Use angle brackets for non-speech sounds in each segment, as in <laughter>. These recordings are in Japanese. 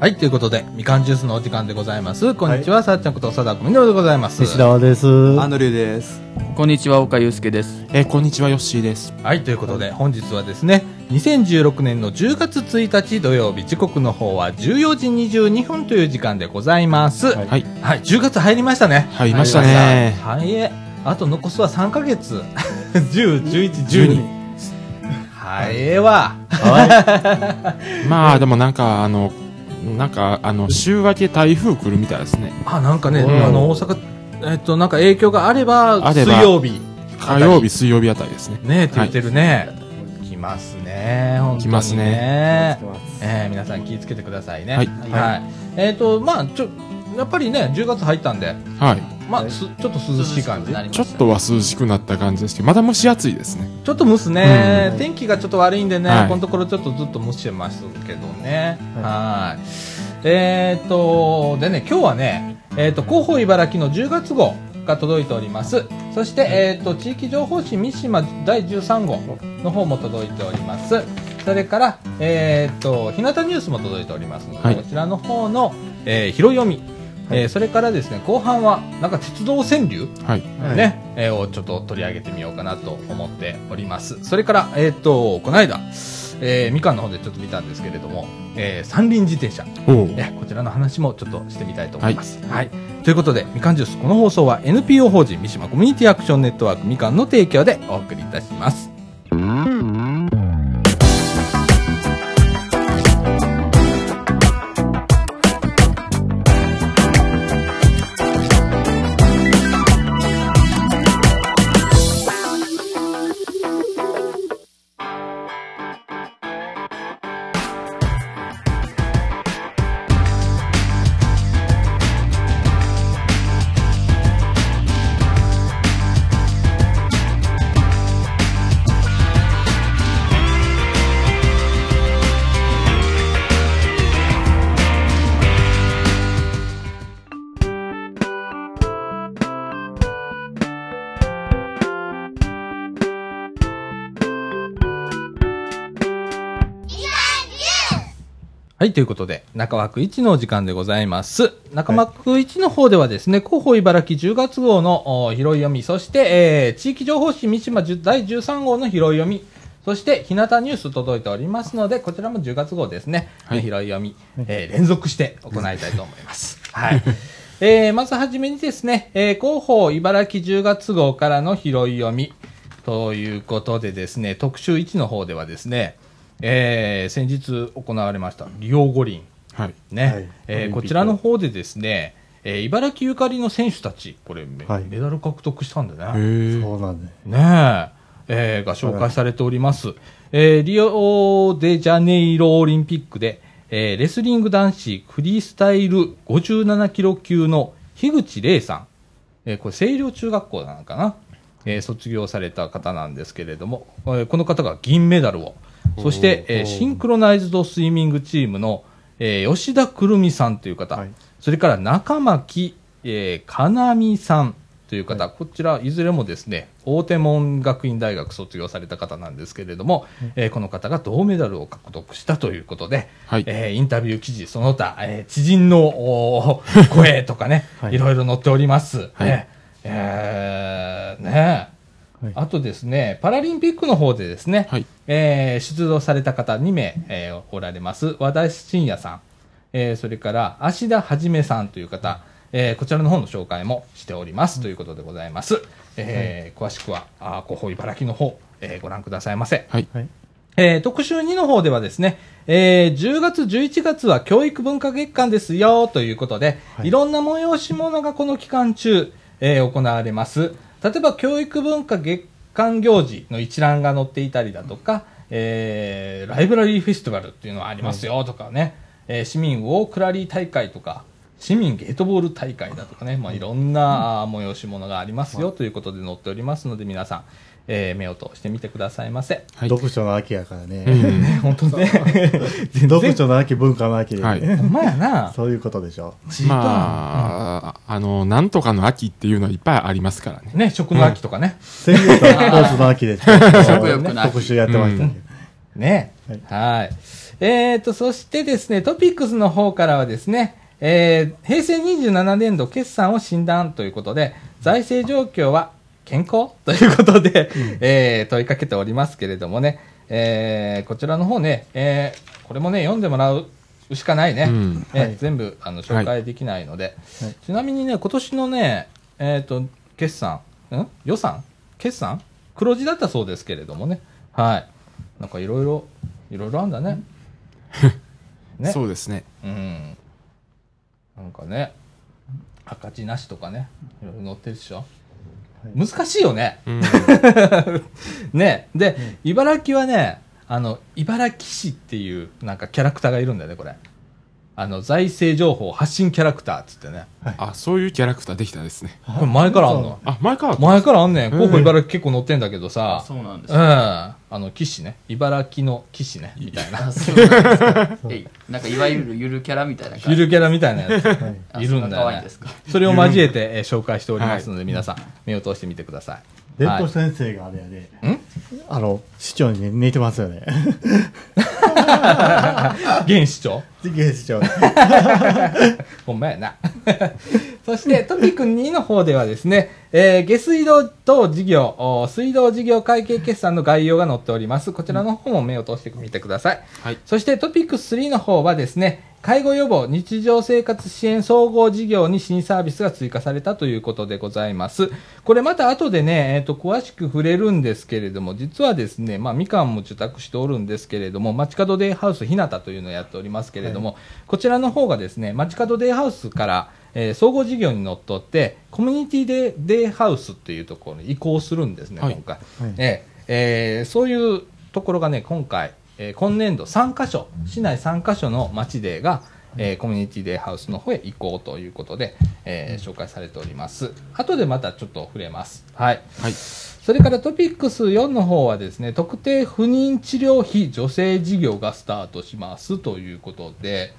はい、ということで、みかんジュースのお時間でございます。こんにちは、さっちゃんこと貞子みのるでございます。石田です。アンドリューです。こんにちは、岡祐介です。えーこんにちは、ヨッシーです。はい、ということで、本日はですね、2016年の10月1日土曜日、時刻の方は14時22分という時間でございます。は、はいいはい。10月入りましたね。入りましたねはい、え。あと残すは3ヶ月。<laughs> 10、11、12。はい、ええわ。まあ、でもなんか、あの、なんか、あの、週明け台風来るみたいですね。あ、なんかね、うんあの、大阪、えっと、なんか影響があれば、水曜日。火曜日、水曜日あたりですね。ねって言ってるね。来ますね、本当に、ね。来ますね。えー皆さん気をつけてくださいね。はいはい。えっ、と、まあ、ちょ、やっぱりね、10月入ったんで、はい。まあ、すちょっと涼しい感じになりましたちょっとは涼しくなった感じですけど、まだ蒸し暑いですね。ちょっと蒸すね、うん天気がちょっと悪いんでね、はいこのところちょっとずっと蒸してますけどね。はい。えっ、と、でね、今日はね、えっ、と、広報茨城の10月号が届いております。そして、えっ、と、地域情報誌三島第13号の方も届いております。それから、えっ、と、日向ニュースも届いておりますので、はいこちらの方の、えー拾い読み、えーそれからですね、後半は、なんか鉄道川柳はい。はいね、えーをちょっと取り上げてみようかなと思っております。それから、えっ、と、この間、えーみかんの方でちょっと見たんですけれども、えー三輪自転車、ね、こちらの話もちょっとしてみたいと思います。はい。ということで、みかんジュース、この放送は NPO 法人三島コミュニティアクションネットワークみかんの提供でお送りいたします。はい、ということで、中枠1のお時間でございます。中枠1の方ではですね、広報茨城10月号のお拾い読み、そして、えー地域情報誌三島10第13号の拾い読み、そして、日向ニュース届いておりますので、こちらも10月号ですね、はい拾い読み、えー連続して行いたいと思います。<laughs> はい。えーまずはじめにですね、えー広報茨城10月号からの拾い読み、ということでですね、特集1の方ではですね、えー先日行われました、リオ五輪。はい。ね、はいえーこちらの方でですね、えー茨城ゆかりの選手たち、これメ,、はいメダル獲得したんだへね。ーそうなんだ。ねえ、えーが紹介されております。えーリオデジャネイロオリンピックで、えーレスリング男子フリースタイル57キロ級の樋口玲さん、えーこれ清涼中学校なのかな、えー卒業された方なんですけれども、えーこの方が銀メダルを、そして、えーシンクロナイズドスイミングチームの、えー吉田くるみさんという方、はい。それから中巻、えー、かなみさんという方、こちらいずれもですね、大手門学院大学卒業された方なんですけれども、えーこの方が銅メダルを獲得したということで、はい。えーインタビュー記事、その他、えー知人の声とかね、<laughs> はい。い、ろいろ載っております。はい。ね。えーねはいあとですね、パラリンピックの方でですね、はいえー出場された方2名、えーおられます。和田真也さん、えーそれから芦田はじめさんという方、えーこちらの方の紹介もしております、ということでございます。えー詳しくは、あー広報茨城の方、えーご覧くださいませ。はい。はい。えー特集2の方ではですね、えー10月、11月は教育文化月間ですよということで、はいい、ろんな催し物がこの期間中、えー行われます。例えば教育文化月間行事の一覧が載っていたりだとか、えーライブラリーフェスティバルっていうのはありますよとかね、えー市民ウォークラリー大会とか、市民ゲートボール大会だとかね、まあ、いろんな催し物がありますよということで載っておりますので、皆さん、えー目を通してみてくださいませ。はい。読書の秋やからね。うんね、<laughs> 本当ね。全読書の秋、文化の秋ほんまやな。そういうことでしょまあ、あの、なんとかの秋っていうのはいっぱいありますからね。ね、食の秋とかね。先月はスポーツの秋で、食欲の秋特集やってましたけど。ね。はいはい。えーと、そしてですね、トピックスの方からはですね、えー平成27年度決算を診断ということで、財政状況は健康？ということで、えー問いかけておりますけれどもね、えーこちらの方ね、えーこれもね、読んでもらうしかないね。うんえーはい全部あの紹介できないので、はいちなみにね、今年のね、えっ、と、決算、ん？予算？決算？黒字だったそうですけれどもね。はい。なんかいろいろ、いろいろあんだね。<laughs> ね。そうですね。うん。なんかね、赤字なしとかね、いろいろ載ってるでしょ。難しいよね。うん。<laughs> ね。で、茨城はね、あの、茨城市っていうなんかキャラクターがいるんだよね、これ。あの、財政情報発信キャラクターっつってね。あ、そういうキャラクターできたですね。これ前からあんの？あ、前から前からあんねん。候補茨城結構載ってんだけどさ。そうなんですうん。ね。あの、騎士ね。茨城の騎士ね。みたいな。あそうなんですか。<laughs> えいなんかいわゆるゆるキャラみたいな感じ。ゆるキャラみたいなやつ。あ <laughs> いるんだよそんな可愛いねですか？それを交えて、えー紹介しておりますので、皆さん、目を通してみてください。伝はい統先生があれやね、ん？あの、市長に似てますよね。<laughs> 現市長？次元市長。<laughs> ほんまやな。<laughs> そして、トピック2の方ではですね、えー下水道等事業、お水道事業会計決算の概要が載っております。こちらの方も目を通してみてください。はい。そしてトピックス3の方はですね、介護予防日常生活支援総合事業に新サービスが追加されたということでございます。これまた後でね、えっ、と、詳しく触れるんですけれども、実はですね、まあ、みかんも受託しておるんですけれども、街角デイハウスひなたというのをやっておりますけれども、こちらの方がですね、街角デイハウスから、えー総合事業にのっとって、コミュニティデイデイハウスっていうところに移行するんですね、はい今回。はいえーえーそういうところがね、今回、えー今年度3カ所、市内3カ所の町デーが、えーコミュニティデイハウスの方へ移行ということで、えー紹介されております。後でまたちょっと触れます。はい。はい。それからトピックス4の方はですね、特定不妊治療費助成事業がスタートしますということで、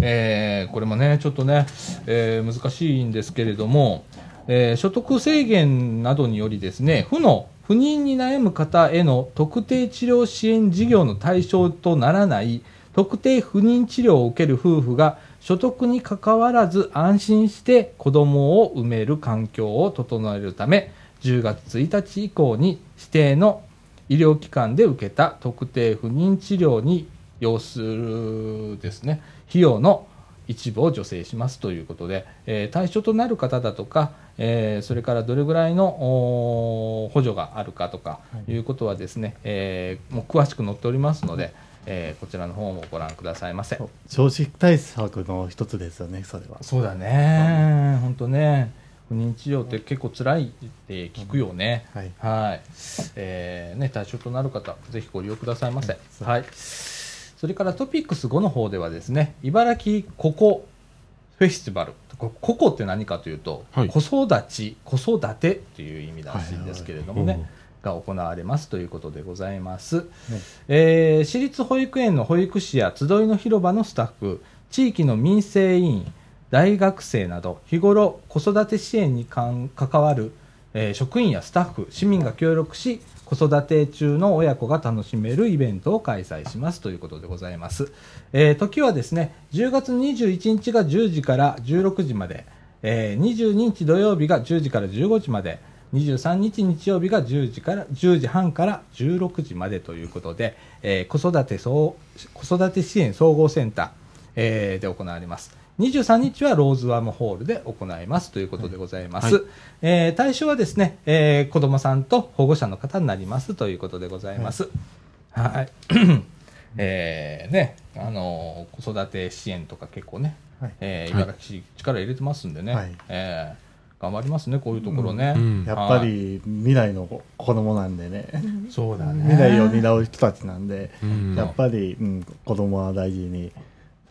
えーこれもね、ちょっとね、えー難しいんですけれども、えー所得制限などによりですね、負の不妊に悩む方への特定治療支援事業の対象とならない特定不妊治療を受ける夫婦が所得にかかわらず安心して子供を産める環境を整えるため10月1日以降に指定の医療機関で受けた特定不妊治療に要するですね費用の一部を助成しますということで、えー対象となる方だとか、えーそれからどれぐらいの補助があるかとかい。うことはですね、えーもう詳しく載っておりますので、えーこちらの方もご覧くださいませ。少子対策の一つですよね、それは。そうだね、本当ね、不妊治療って結構辛いって聞くよね。はい。はい。えーね、対象となる方、ぜひご利用くださいませ。はいはい。それからトピックス5の方ではですね、茨城ココフェスティバル。こココって何かというと、はい子育ち、子育てっていう意味らしいんですけれどもね、はいはいが行われますということでございます。ねえー私立保育園の保育士や集いの広場のスタッフ、地域の民生委員、大学生など、日頃子育て支援に関わる、えー職員やスタッフ、市民が協力し、子育て中の親子が楽しめるイベントを開催しますということでございます。えー時はですね、10月21日が10時から16時まで、えー22日土曜日が10時から15時まで、23日日曜日が10時から10時半から16時までということで、えー子育て子育て支援総合センター、えーで行われます。23日はローズワームホールで行いますということでございます。はいえー対象はですね、えー子供さんと保護者の方になりますということでございます。はい。えーね、あのー子育て支援とか結構ね、はいえーはい茨城市力入れてますんでね、はいえー頑張りますね、こういうところね。うんやっぱり未来の子供なんでね、そうだね。未来を担う人たちなんで、うんやっぱり、うん、子供は大事に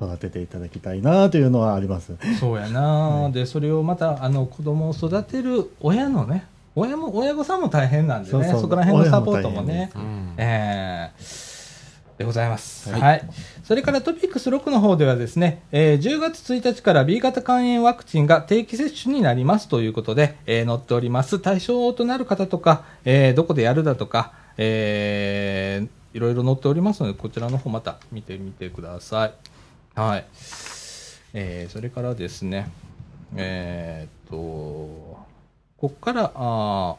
育てていただきたいなというのはあります。そうやな、でそれをまたあの子供を育てる親のね親も親御さんも大変なんでねそこら辺のサポートもね。う、ん。えーでございます、ははい。いそれからトピックス6の方ではですね、えー10月1日から B 型肝炎ワクチンが定期接種になりますということで、えー載っております。対象となる方とか、えーどこでやるだとか、えーいろいろ載っておりますので、こちらの方また見てみてください。はい。えーそれからですね、えーっと、ここから、あ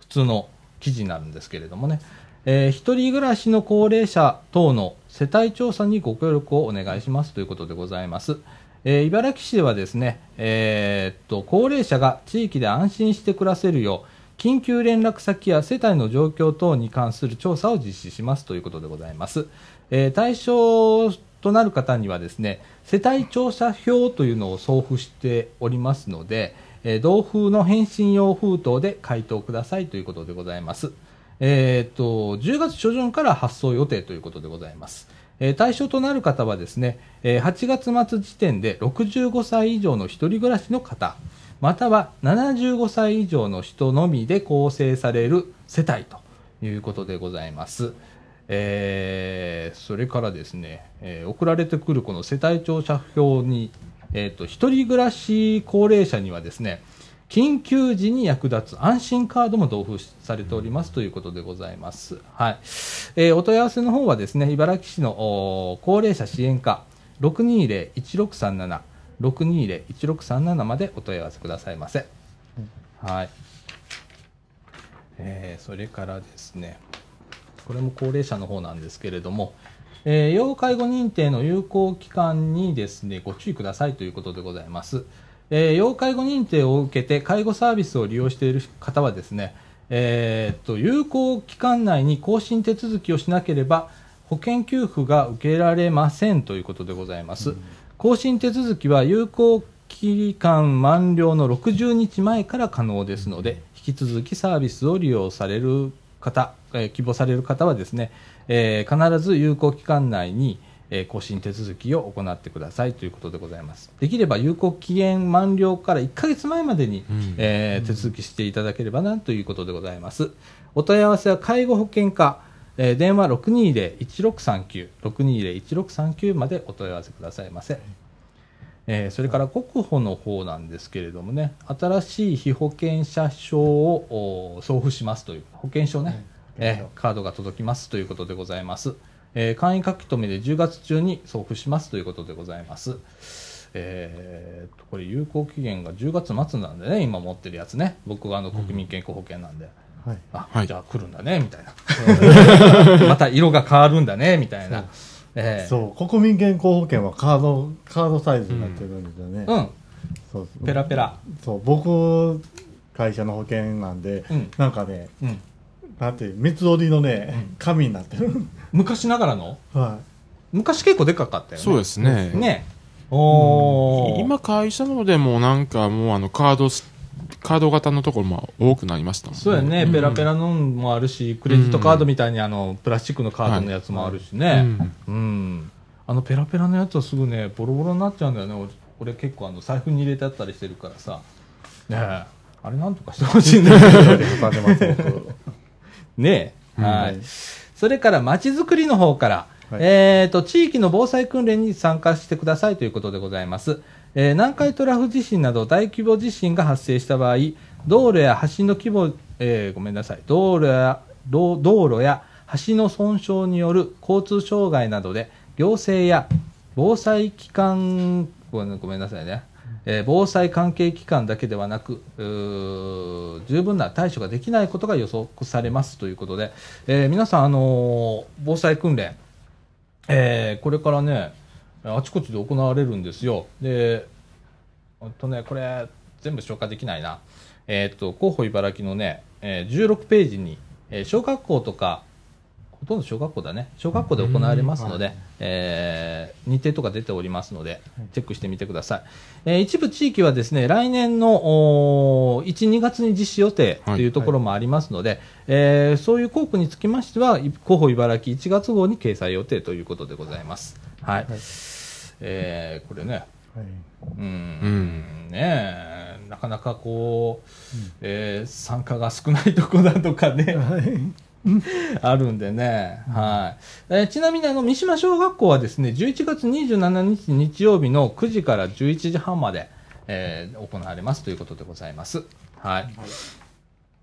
普通の記事になるんですけれどもね、えー一人暮らしの高齢者等の世帯調査にご協力をお願いしますということでございます。えー茨城市ではですね、えーっと、高齢者が地域で安心して暮らせるよう、緊急連絡先や世帯の状況等に関する調査を実施しますということでございます。えー対象となる方にはですね、世帯調査票というのを送付しておりますので、えー同封の返信用封筒で回答くださいということでございます。えーっと、10月初旬から発送予定ということでございます。えー対象となる方はですね、えー8月末時点で65歳以上の一人暮らしの方、または75歳以上の人のみで構成される世帯ということでございます。えーそれからですね、えー送られてくるこの世帯調査票に、えー、と一人暮らし高齢者にはですね、緊急時に役立つ安心カードも同封されておりますということでございます。はい。えーお問い合わせの方はですね、茨城市の高齢者支援課620-1637 620-1637までお問い合わせくださいませ。はい。えーそれからですね、これも高齢者の方なんですけれども、えー要介護認定の有効期間にですね、ご注意くださいということでございます。えー要介護認定を受けて介護サービスを利用している方はですね、えーっと、有効期間内に更新手続きをしなければ、保険給付が受けられませんということでございます。更新手続きは有効期間満了の60日前から可能ですので、引き続きサービスを利用される方、えー希望される方はですね、えー必ず有効期間内に、えー更新手続きを行ってくださいということでございます。できれば有効期限満了から1ヶ月前までに、うんえー手続きしていただければなということでございます。お問い合わせは介護保険課、えー電話620-1639、620-1639までお問い合わせくださいませ。えーそれから国保の方なんですけれどもね、新しい被保険者証をお送付しますという、保険証ね、えーカードが届きますということでございます。えー簡易書き留めで10月中に送付しますということでございます。えーとこれ有効期限が10月末なんでね、今持ってるやつね、僕があの国民健康保険なんで、はい。あ、はいじゃあ来るんだね、みたいな。<laughs> また色が変わるんだね、みたいな。えーそう、国民健康保険はカード、カードサイズになってるんですよね。うん、そうペラペラ。そう、僕、会社の保険なんで、うんなんかね、うん。なんていう、三つ折りのね、紙になってる。昔ながらの？は昔結構でかかったよね。そうですね。ね。おー。今会社のでもなんかもうあのカードス、カード型のところも多くなりましたもんそうやね、ペラペラのもあるし、クレジットカードみたいにあの、プラスチックのカードのやつもあるしね。うん。あの、ペラペラのやつはすぐね、ボロボロになっちゃうんだよね。俺俺結構あの、財布に入れてあったりしてるからさ。ねえ。あれなんとかしてほしいんだけど。<laughs> ねえ。ははいい。それから、街づくりの方から、はいえっ、と、地域の防災訓練に参加してくださいということでございます。えー南海トラフ地震など大規模地震が発生した場合、道路や橋の規模、えーごめんなさい、道路や、道路や橋の損傷による交通障害などで、行政や防災機関、ごめんなさいね、えー防災関係機関だけではなく、十分な対処ができないことが予測されますということで、えー皆さん、あのー防災訓練、えこれからね、あちこちで行われるんですよ。で、ほんとね、これ、全部消化できないな。えっ、と、広報茨城のね、16ページに、小学校とか、ほとんど小学校だね。小学校で行われますので、えー日程とか出ておりますので、チェックしてみてください。えー一部地域はですね、来年のおー1、2月に実施予定というところもありますので、えーそういう校区につきましては、い広報茨城1月号に掲載予定ということでございます。はい。えーこれね、はい。うん、ん。ねえ。なかなかこう、えー参加が少ないとこだとかね、<laughs> あるんでね、はい。えーちなみにあの、三島小学校はですね、11月27日日曜日の9時から11時半まで、えー行われますということでございます。はい。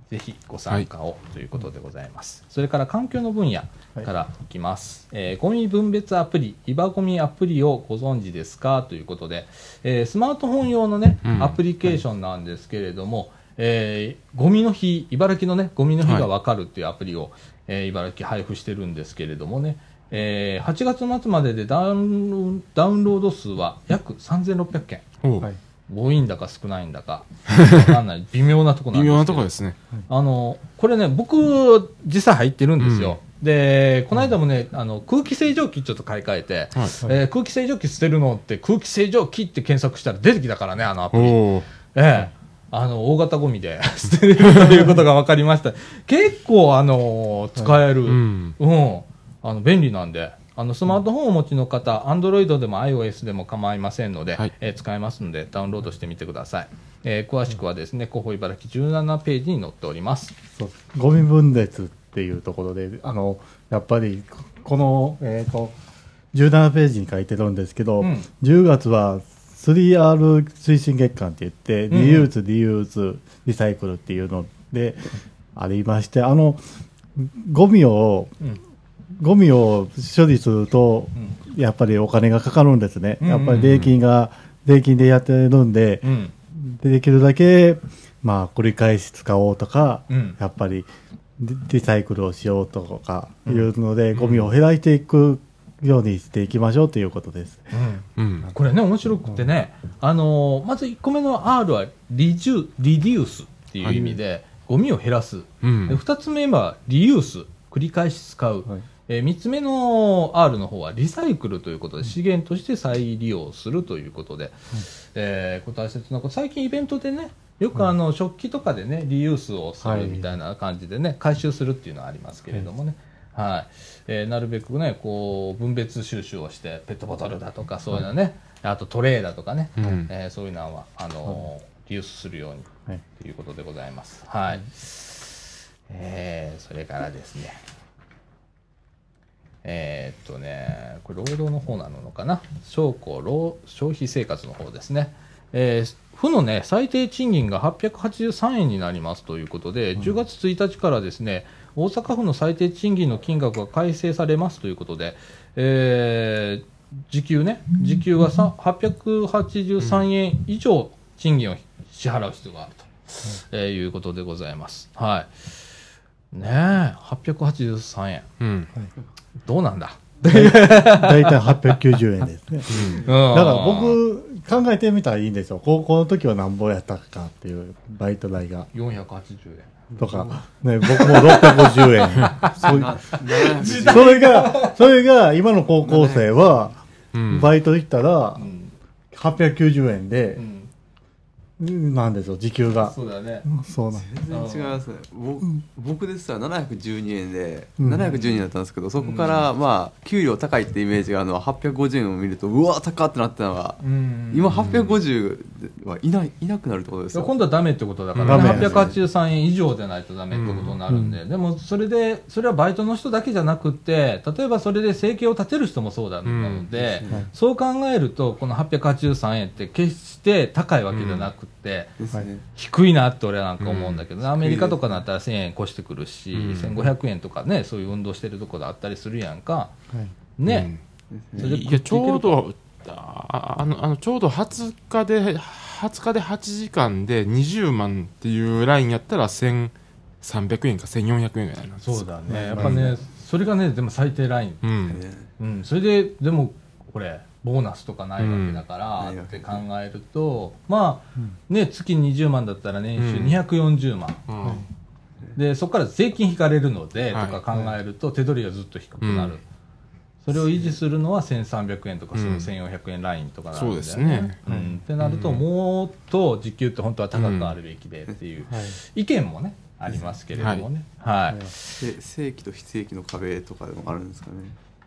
ぜひご参加をということでございます。それから環境の分野からいきます。えーゴミ分別アプリ、イバゴミアプリをご存知ですかということで、えースマートフォン用のね、うんアプリケーションなんですけれども、えーゴミの日、茨城のね、ゴミの日がわかるっていうアプリを、えー茨城配布してるんですけれどもね、えー8月末まででダウンダウンロード数は約3600件。はい多いんだか少ないんだか、<laughs> わかんない。微妙なとこなんです微妙なところですね。あの、これね、僕、実際入ってるんですよ。で、この間もね、あの、空気清浄機ちょっと買い替えて、はい。えー空気清浄機捨てるのって空気清浄機って検索したら出てきたからね、あのアプリ。え。えあの、大型ゴミで <laughs> 捨てれるということが分かりました。結構、あの、使える。ううん。ん。あの、便利なんで。あの、スマートフォンをお持ちの方、Android でも iOS でも構いませんので、はいえー使えますので、ダウンロードしてみてください。えー詳しくはですね、広報茨城17ページに載っております。そうゴミ分別っていうところで、あの、やっぱり、この、えっ、と、17ページに書いてるんですけど、うん10月は 3R 推進月間って言って、リユース、リユース、リサイクルっていうのでありまして、あの、ゴミを、うん。ゴミを処理すると、うん。やっぱりお金がかかるんですね。やっぱり税金が、税金でやってるんで、うん。でできるだけ、まあ、繰り返し使おうとか、うん。やっぱりリリサイクルをしようとかいうので、ゴミを減らしていくようにしていきましょうということです。うんうん。これね、面白くてね、あのーまず1個目の R はリジュリデュースっていう意味で、ゴミを減らす。うんで。2つ目はリユース、繰り返し使う。はいえ3つ目の R の方はリサイクルということで、資源として再利用するということで、えーこれ大切なこと、最近イベントでね、よくあの食器とかでね、リユースをすはいるみたいな感じでね、回収するっていうのはありますけれどもね。はいえーなるべくね、こう分別収集をして、ペットボトルだとか、そういうのね、あとトレーだとかね、うんえーそういうのはあのーリユースするようにはい。ということでございます。はい。えー、それからですね。えーっとね、これ労働の方なのかな？商工労消費生活の方ですね。えー、府のね、最低賃金が883円になりますということで、10月1日からですね、大阪府の最低賃金の金額が改正されますということで、えー時給ね、時給はさ883円以上賃金を支払う必要があると、えーいうことでございます。はい。ねえ、883円。うん。どうなんだ？だいたい890円ですね。だだから僕、考えてみたらいいんですよ。高校の時は何ぼやったかっていう、バイト代が。480円。とか、ね、僕も650円。<laughs> そそれが、それが、今の高校生は、うん。バイト行ったらう、ん。890円でう、ん。なんですよ、時給が。そうだね。そうなんです。全然違いますね。僕僕ですら712円でうん。712円だったんですけどそこからまあ給料高いってイメージがあるのは850円を見るとうわ高ってなったのがうん。今850はいないいなくなるってことですよ。今度はダメってことだからね、ダメ883円以上でないとダメってことになるんで、でもそれで、それはバイトの人だけじゃなくって、例えばそれで生計を立てる人もそうなので、うん。そう考えると、この883円って決して高いわけじゃなくって、低いなって俺はなんか思うんだけどね、うんアメリカとかだったら1000円越してくるし、うん1500円とかね、そういう運動してるところあったりするやんか。はい。ね。それでいや、ちょうど、ああの、あの、ちょうど20日で、20日で8時間で20万っていうラインやったら1300円か1400円ぐらいなんですよそうだね。やっぱね、それがね、でも最低ラインうん。うん、それで、でも、これ、ボーナスとかないわけだから、うん。って考えると、まあ、ね、月20万だったら年収うん。240万。うん。で、そこから税金引かれるので、はい。とか考えると、手取りがずっと低くなる。うん。それを維持するのは1300円とか、そうん。の1400円ラインとかなんだよそうですね。うん。ってなると、もっと時給って本当は高くあるべきでっていうはい。意見もね、ありますけれどもね。はい。はい。せ正規と非正規の壁とかでもあるんですかね。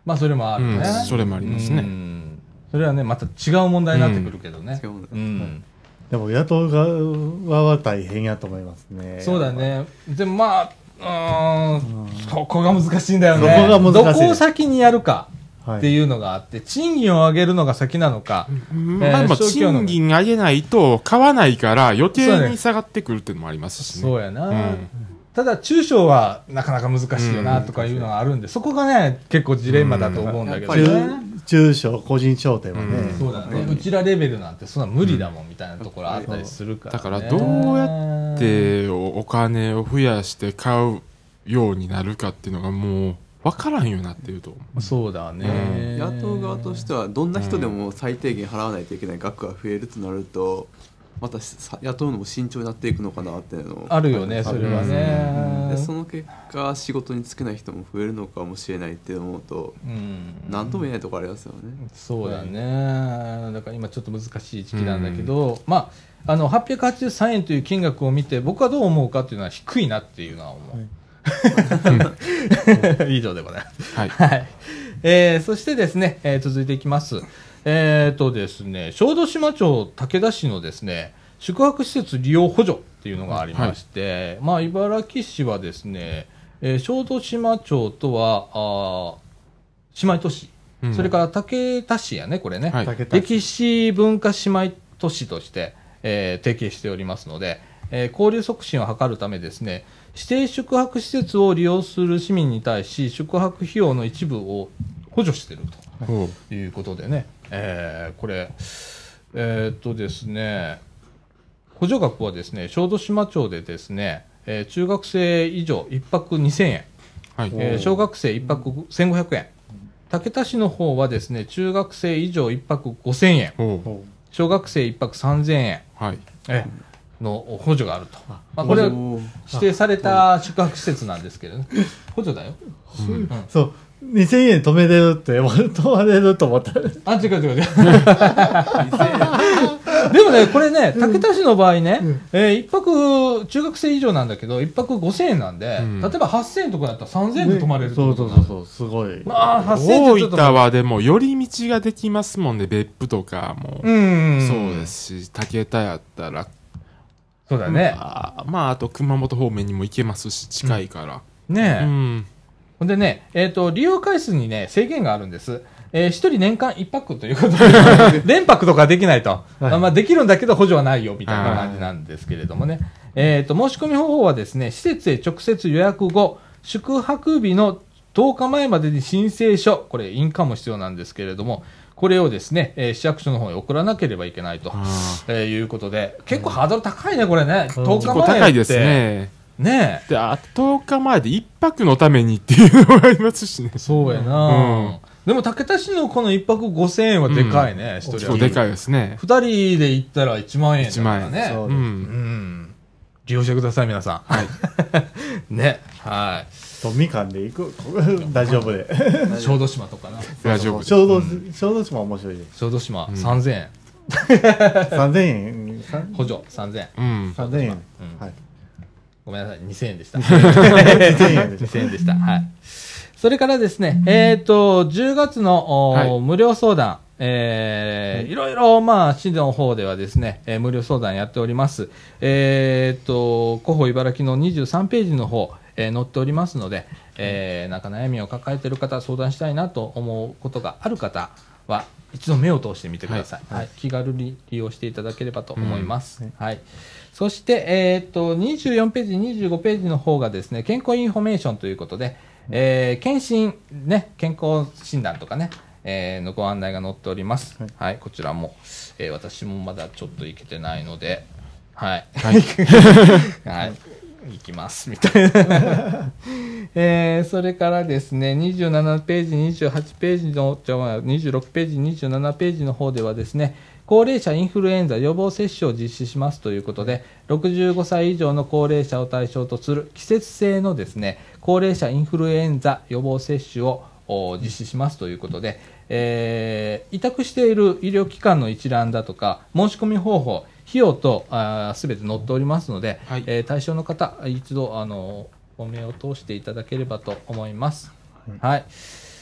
まあ、それもあるね。うん。それもありますね。うんそれはね、また違う問題になってくるけどね。うん。でも、雇う側は大変やと思いますね。そうだね。でもまあ、うーん、そこが難しいんだよね。そこが難しい。どこを先にやるか。っていうのがあって、賃金を上げるのが先なのか、まあ、賃金上げないと買わないから余計に下がってくるっていうのもありますしね。そうやな、うんただ中小はなかなか難しいよなとかいうのがあるんで、そこがね、結構ジレンマだと思うんだけど。ね。中中小個人商店はね、うん。そうだね、うちらレベルなんてそんな無理だもんみたいなところあったりするから、ね、だからどうやで、おお金を増やして買うようになるかっていうのがもう分からんようになってると思う。そうだね、野党側としてはどんな人でも最低限払わないといけない額が増えるとなるとまたさ雇うのも慎重になっていくのかなっていうのをあるよねそれはね、でその結果仕事に就けない人も増えるのかもしれないって思うとうん。何とも言えないところありますよね。そうだね、だから今ちょっと難しい時期なんだけど、まあ、あの883円という金額を見て僕はどう思うかっていうのは低いなっていうのは思う、<laughs> 以上でございます。はい。はい。えー、そしてですね、えー続いていきます。えーとですね、小豆島町武田市のですね、宿泊施設利用補助っていうのがありまして、まあ、茨城市はですね、えー小豆島町とは、あー姉妹都市、うん。それから武田市やね、これね、はい。歴史文化姉妹都市として、えー提携しておりますので、えー交流促進を図るためですね指定宿泊施設を利用する市民に対し宿泊費用の一部を補助しているということでね、えーこれえーっとですね補助額はですね小豆島町でですね、えー中学生以上1泊2000円。はい。えー小学生1泊1500円。武田市の方はですね中学生以上1泊5000円。小学生1泊3000円。はい。ええの補助があると、まあ、これは指定された宿泊施設なんですけどね。補助だよ。うそう2000円止めれるって止まれると思った。あ違う違う違う。<laughs> でもねこれね武田市の場合ね、えー、1泊中学生以上なんだけど1泊5000円なんで、うん。例えば8000円とかだったら3000円で泊まれるってそうことなのそうそうそうすごい。まあ8000円大ちょっと。分はでも寄り道ができますもんね、別府とかも。うんそうですし、竹田やったら、そうだね、あまあ、あと熊本方面にも行けますし、近いから。ねえ、うん。ほんでね、えっ、と、利用回数にね、制限があるんです。えー、一人年間一泊ということで、<laughs> 連泊とかできないと。はいあまあ、できるんだけど補助はないよ、みたいな感じなんですけれどもね。えっ、と、申し込み方法はですね、施設へ直接予約後、宿泊日の10日前までに申請書、これ印鑑も必要なんですけれども、これをですね、えー市役所の方に送らなければいけないと、あえーいうことで、結構ハードル高いね、これね。10結構日前って。高いです。ね。ねえ。で、あと10日前で一泊のためにっていうのがありますしね。そうやな、うんでも武田市のこの一泊5000円はでかいね、一、人結構でかいですね。二人で行ったら1万円だから1ね。そうう。うんん。利用してください、皆さん。はい。<laughs> ね。はい。とみかんで行く？<laughs> 大丈夫で <laughs> 小豆島とかな。大丈夫。小豆小豆島面白いです小豆島ん3000円。3000円？補助3000円。うん。3000円うんはいごめんなさい、2000円でした。<laughs> 2000円です2000 <laughs> 円でした。はい。それからですね、えっ、と、10月の、はい無料相談、えーいろいろ、まあ、市の方ではですね、えー無料相談やっております。えっ、と、広報茨城の23ページの方、えー載っておりますので、えーなんか悩みを抱えている方、相談したいなと思うことがある方は、一度目を通してみてください。はい。気軽に利用していただければと思います。はい。そして、えっ、と、24ページ、25ページの方がですね、健康インフォメーションということで、えー検診、ね、健康診断とかね、えーのご案内が載っております。ははいい、こちらも、えー私もまだちょっと行けてないので、はい。はい。<laughs> はい。行きます、みたいな。<laughs> えーそれからですね、27ページ、28ページの、じゃあ26ページ、27ページの方ではですね、高齢者インフルエンザ予防接種を実施しますということで、65歳以上の高齢者を対象とする季節性のですね、高齢者インフルエンザ予防接種をお実施しますということで、えー委託している医療機関の一覧だとか、申し込み方法、費用とすべて載っておりますので、はいえー対象の方、一度、あの、お目を通していただければと思います。はい。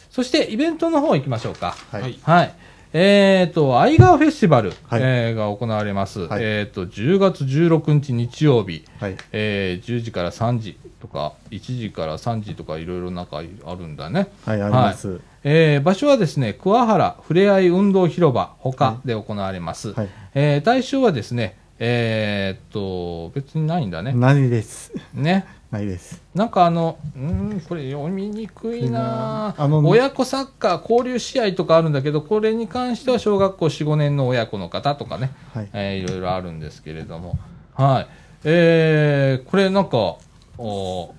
そして、イベントの方行きましょうか。はいはいはい。えっ、と、アイガーフェスティバル、はいえーが行われます。はいえっ、と、10月16日日曜日、はい。えー10時から3時とか、1時から3時とかいろいろなんかあるんだね。はい、あります。えー場所はですね、桑原ふれあい運動広場他で行われます。はい。えー対象はですね、えーっと、別にないんだね。何です。ね。ないです。なんかあの、うーん、これ読みにくいなあの親子サッカー交流試合とかあるんだけど、これに関しては小学校4、5年の親子の方とかね、はい。えーいろいろあるんですけれども。はい。えー、これなんか、お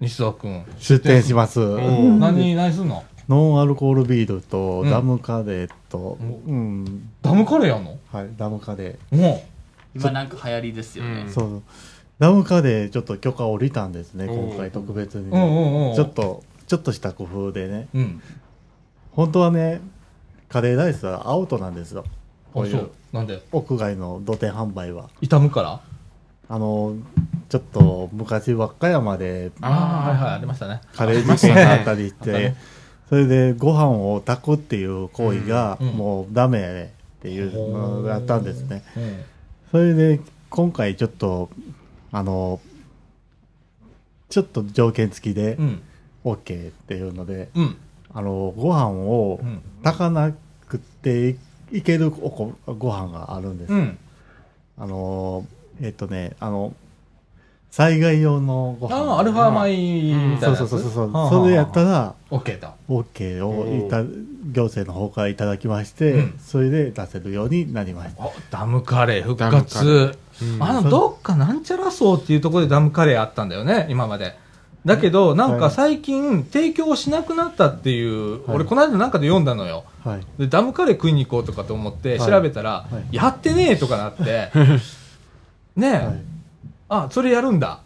西澤君。出店します。ん何、何すんの？ノンアルコールビールとうんダムカレーと、うん、ダムカレーやんの？はい、ダムカレも今なんか流行りですよねうんー。そう。ダムカレーちょっと許可降りたんですね、今回特別にう。うんうんうん。ちょっ。と、ちょっとした工夫でね。うん。本当はね、カレーライスはアウトなんですよ。こういうう。なんで？屋外の土手販売は。傷むから？あの、ちょっと昔和歌山でああ、はいはい、ありましたね。カレー事件があったりしありましたねて、それでご飯を炊くっていう行為がもうダメっていうのがあったんですね。うん。それで今回ちょっと、あの、ちょっと条件付きでうん。OK っていうので、うん。あの、ご飯をうん。炊かなくていいけるおこご飯があるんです。うん。あの、えっとね、あの、災害用のご飯。ああ、アルファ米みたいなやつ？そうそうそうそう。はあはあそれやったら、オッケーだ。OK をいた行政の方からいただきまして、うんそれで出せるようになりました。おダムカレー復活ー。うんあの、どっかなんちゃらそうっていうところでダムカレーあったんだよね、今まで。だけど、なんか最近、提供しなくなったっていう、はい俺この間なんかで読んだのよ。はい。で、ダムカレー食いに行こうとかと思ってはい調べたら、はいやってねえとかなって、<laughs> ねえ、はいあ、それやるんだ。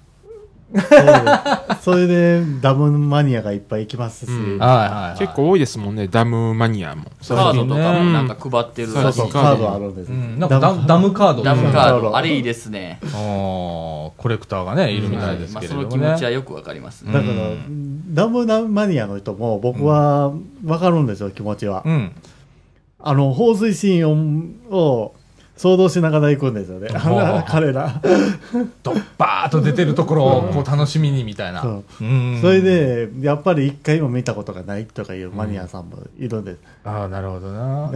そ <laughs> それでダムマニアがいっぱい行きますし、うんはいはい、はい。結構多いですもんね、ダムマニアも。カードとかもなんか配ってるそうらしいそうそう、カードあるんです。うん、なんかダムダムカードダムカーダムカードドあれいいですねあーコレクターがね、いるみたいですまあけれどもね。その気持ちはよくわかりますねだから、うんダムマニアの人も僕はわかるんですよ、気持ちは。うん。あの、放水シーンをを想像しながら行くんですよね。<laughs> 彼ら。ドッバーっと出てるところをこう楽しみにみたいな。それ、で、やっぱり一回も見たことがないとかいうマニアさんもいるんです。ああ、なるほどな。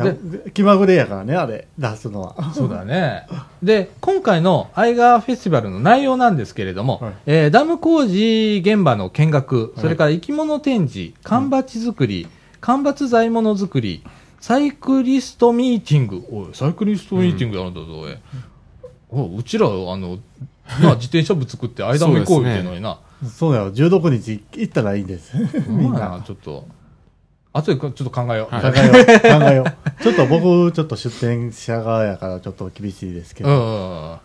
気まぐれやからね、あれ、出すのは。そうだね。で、今回のアイガーフェスティバルの内容なんですけれども、はいえーダム工事現場の見学、それから生き物展示、缶バッジ作り、間伐材物作り、サイクリストミーティング。おい、サイクリストミーティングやるんだぞ、おい。おうちら、あの、まあ、自転車部作って <laughs> 間も行こうっていうのにな。そうだよ、16日行ったらいいんです。みんまな。あちょっと、後でちょっと考えよう。はい考えよう、考えよう。ちょっと僕、ちょっと出店者側やからちょっと厳しいですけうんど。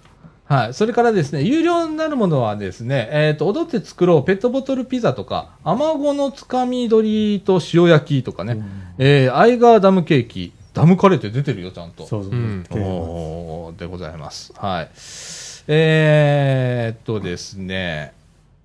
はい。それからですね、有料になるものはですね、えっ、と、踊って作ろうペットボトルピザとか、アマゴのつかみ鶏と塩焼きとかね、えーアイガーダムケーキ、ダムカレーって出てるよ、ちゃんと。そうそう。うんでおーでございます。はい。えー、っとですね、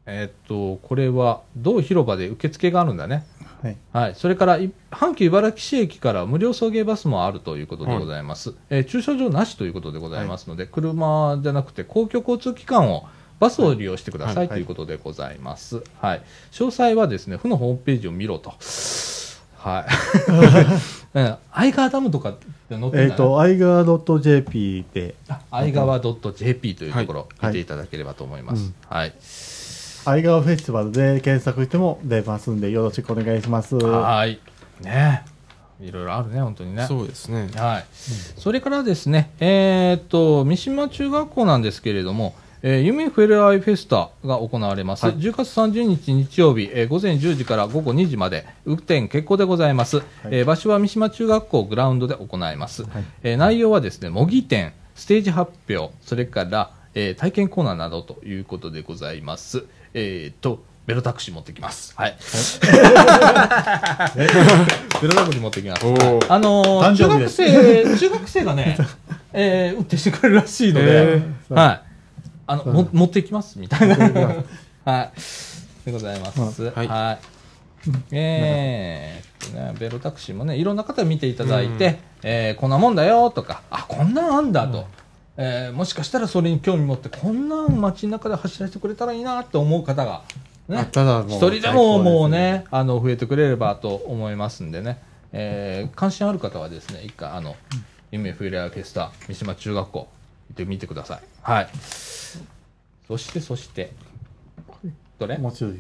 えーっと、これは、同広場で受付があるんだね。はい。はい。それから、い阪急茨城市駅から無料送迎バスもあるということでございます。えー駐車場なしということでございますので、車じゃなくて公共交通機関を、バスを利用してください、はいということでございます。はい。詳細はですね、府のホームページを見ろと。はい。<laughs> うんアイガーダムとかって載ってえっと、アイガー .jp で、アイガワ .jp というところ、はい見ていただければと思います。はい。アイガーフェスティバルで検索しても出ますんで、よろしくお願いします。はい。ねいろいろあるね、本当にね。そうですね。はい。それからですね、えーっと、三島中学校なんですけれども、えー、夢フェルアイフェスタが行われます。はい10月30日日曜日、えー午前10時から午後2時まで、雨天決行でございます。えー場所は三島中学校グラウンドで行います。えー内容はですね、模擬店、ステージ発表、それから、えー体験コーナーなどということでございます。えーっと、ベロタクシー持ってきます。はい。<laughs> ベロタクシー持ってきます。あのー中学誕生中学生がね、<laughs> えー運転してくれるらしいので、ーはい。あの、も持ってきます、みたいな。はい。でございます。はいはい。えーっですね。ベロタクシーもね、いろんな方見ていただいて、えーこんなもんだよとか、あ、こんなんあんだと。えーもしかしたらそれに興味持って、こんなん街中で走らせてくれたらいいなって思う方が、ね、一人でももうね、あの、増えてくれればと思いますんでね、えー関心ある方はですね、一回、あの、夢フィレアフェスタ、三島中学校、行ってみてください。はい。そして、そして、どれ？もうちょい。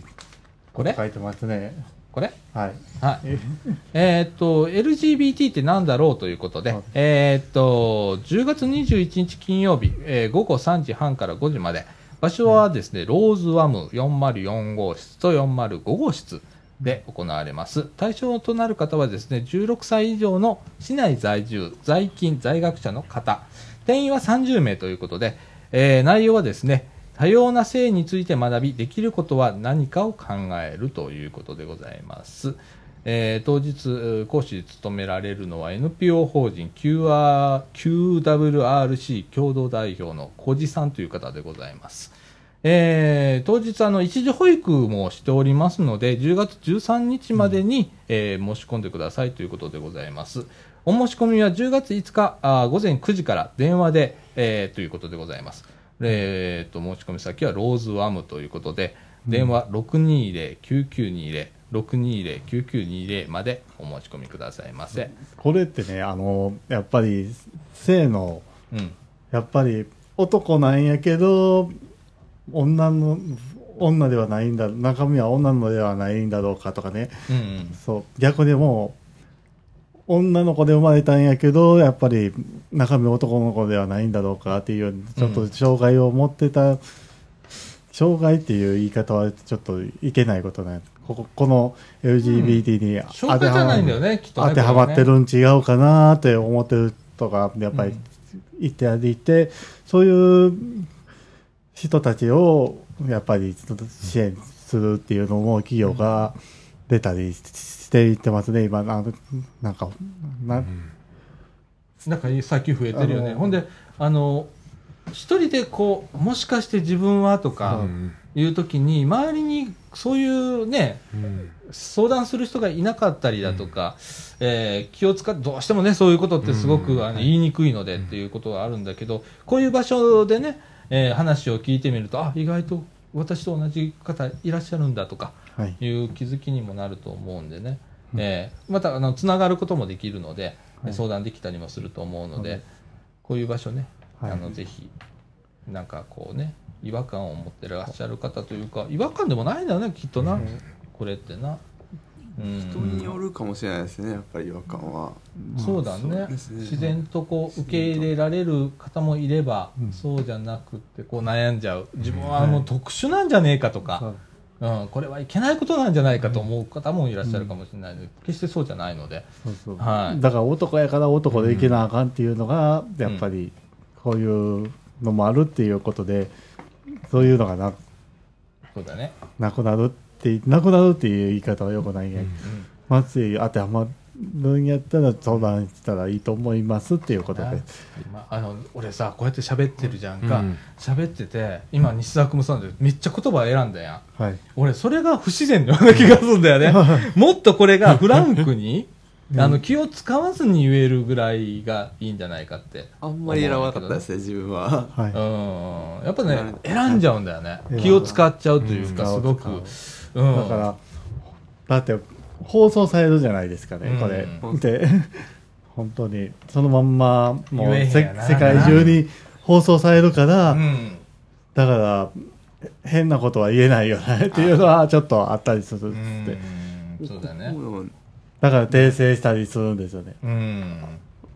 これ？書いてますね。これ？はい。はい。<laughs> えーっと、LGBT ってなんだろうということで、はい。えーっと、10月21日金曜日、えー午後3時半から5時まで、場所はですね、ローズワム404号室と405号室で行われます。対象となる方はですね、16歳以上の市内在住、在勤、在学者の方、定員は30名ということで、えー内容はですね、多様な性について学び、できることは何かを考えるということでございます。えー当日、講師務められるのは NPO 法人 QR QWRC 共同代表の小路さんという方でございます。えー当日あの一時保育もしておりますので10月13日までに、えー申し込んでくださいということでございますお申し込みは10月5日あ午前9時から電話で、えーということでございます。えーと申し込み先はローズワムということで電話620-9920 620-9920までお申し込みくださいませ、これってねあのやっぱり性の。うん。やっぱり男なんやけど女の女ではないんだ中身は女のではないんだろうかとかね。うんうん。そう。逆にもう女の子で生まれたんやけどやっぱり中身男の子ではないんだろうかっていうちょっと障害を持ってた、障害っていう言い方はちょっといけないことなんこここの LGBT に当てはまってるん違うかなって思ってる人がやっぱりいてありて、そういう人たちをやっぱり支援するっていうのも企業が出たりしていってますね、今、あのなんか、ななんか最近増えてるよね。ほんで、あの、一人でこう、もしかして自分はとかうん。いう時に、周りにそういうね、うん。相談する人がいなかったりだとか、えー気を使って、どうしてもね、そういうことってすごく、うん。あの言いにくいのでっていうことがあるんだけど、こういう場所でね、えー話を聞いてみると、あ、意外と私と同じ方いらっしゃるんだとか、はい、いう気づきにもなると思うんでね、えーまたあのつながることもできるので、はい。相談できたりもすると思うので、はい。こういう場所ね、はい。あのぜひなんかこうね違和感を持ってらっしゃる方というか違和感でもないんだよねきっとな、これってな、うん、人によるかもしれないですねやっぱり違和感は。そうだね。ね。自然とこう受け入れられる方もいれば、うん。そうじゃなくってこう悩んじゃう。自分はもう特殊なんじゃねえかとか、そううん、これはいけないことなんじゃないかと思う方もいらっしゃるかもしれないので、決してそうじゃないので、そうそう。はい。だから男やから男でいけなあかんっていうのが、やっぱりこういうのもあるっていうことで、そういうのがなそうだね。なくなるって、なくなるっていう言い方はよくないんや、うん。松井当てはまるんやったら相談したらいいと思いますっていうことで。今あの俺さこうやって喋ってるじゃんか。うん喋、ってて今西澤君もそうなんだけどめっちゃ言葉選んだやん。はい。俺それが不自然なような気がするんだよね。<laughs> もっとこれが <laughs> フランクにあの気を使わずに言えるぐらいがいいんじゃないかって。あんまり選ばなかったですね自分は。はい。うん。やっぱね選んじゃうんだよね。うん気を使っちゃうというかうん。すごく、使うん、だから、だって放送されるじゃないですかね、これ。うんで、<laughs> 本当に、そのまんま、もう世界中に放送されるから、うん。だから、変なことは言えないよね <laughs> っていうのはちょっとあったりするっつって。うん。そうだね。だから訂正したりするんですよね。うん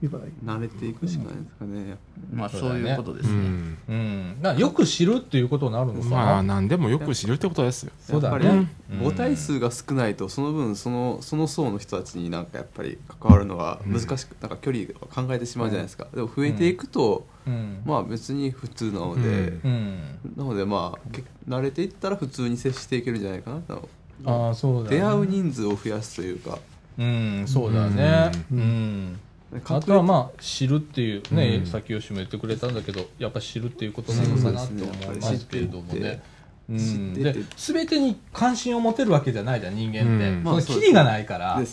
慣れていくしかないですかね。まあそういうことですね。ん。うん。だからよく知るっていうことになるのかな、まあ何でもよく知るってことですよ。そうだねやっぱりうん。母体数が少ないとその分そのその層の人たちになんかやっぱり関わるのが難しく、なんか距離を考えてしまうじゃないですか、でも増えていくと、うん。まあ別に普通なので、うん。うん。なのでまあけ慣れていったら普通に接していけるんじゃないかなと。ああそうだ、ね、出会う人数を増やすというか。うんそうだね。う、うんあとはまあ知るっていうね、うん。さっき吉も言ってくれたんだけどやっぱ知るっていうことなのかなと思いますけれどもね。でて全てに関心を持てるわけじゃないじゃん人間って、うん。そのキリがないから、ね。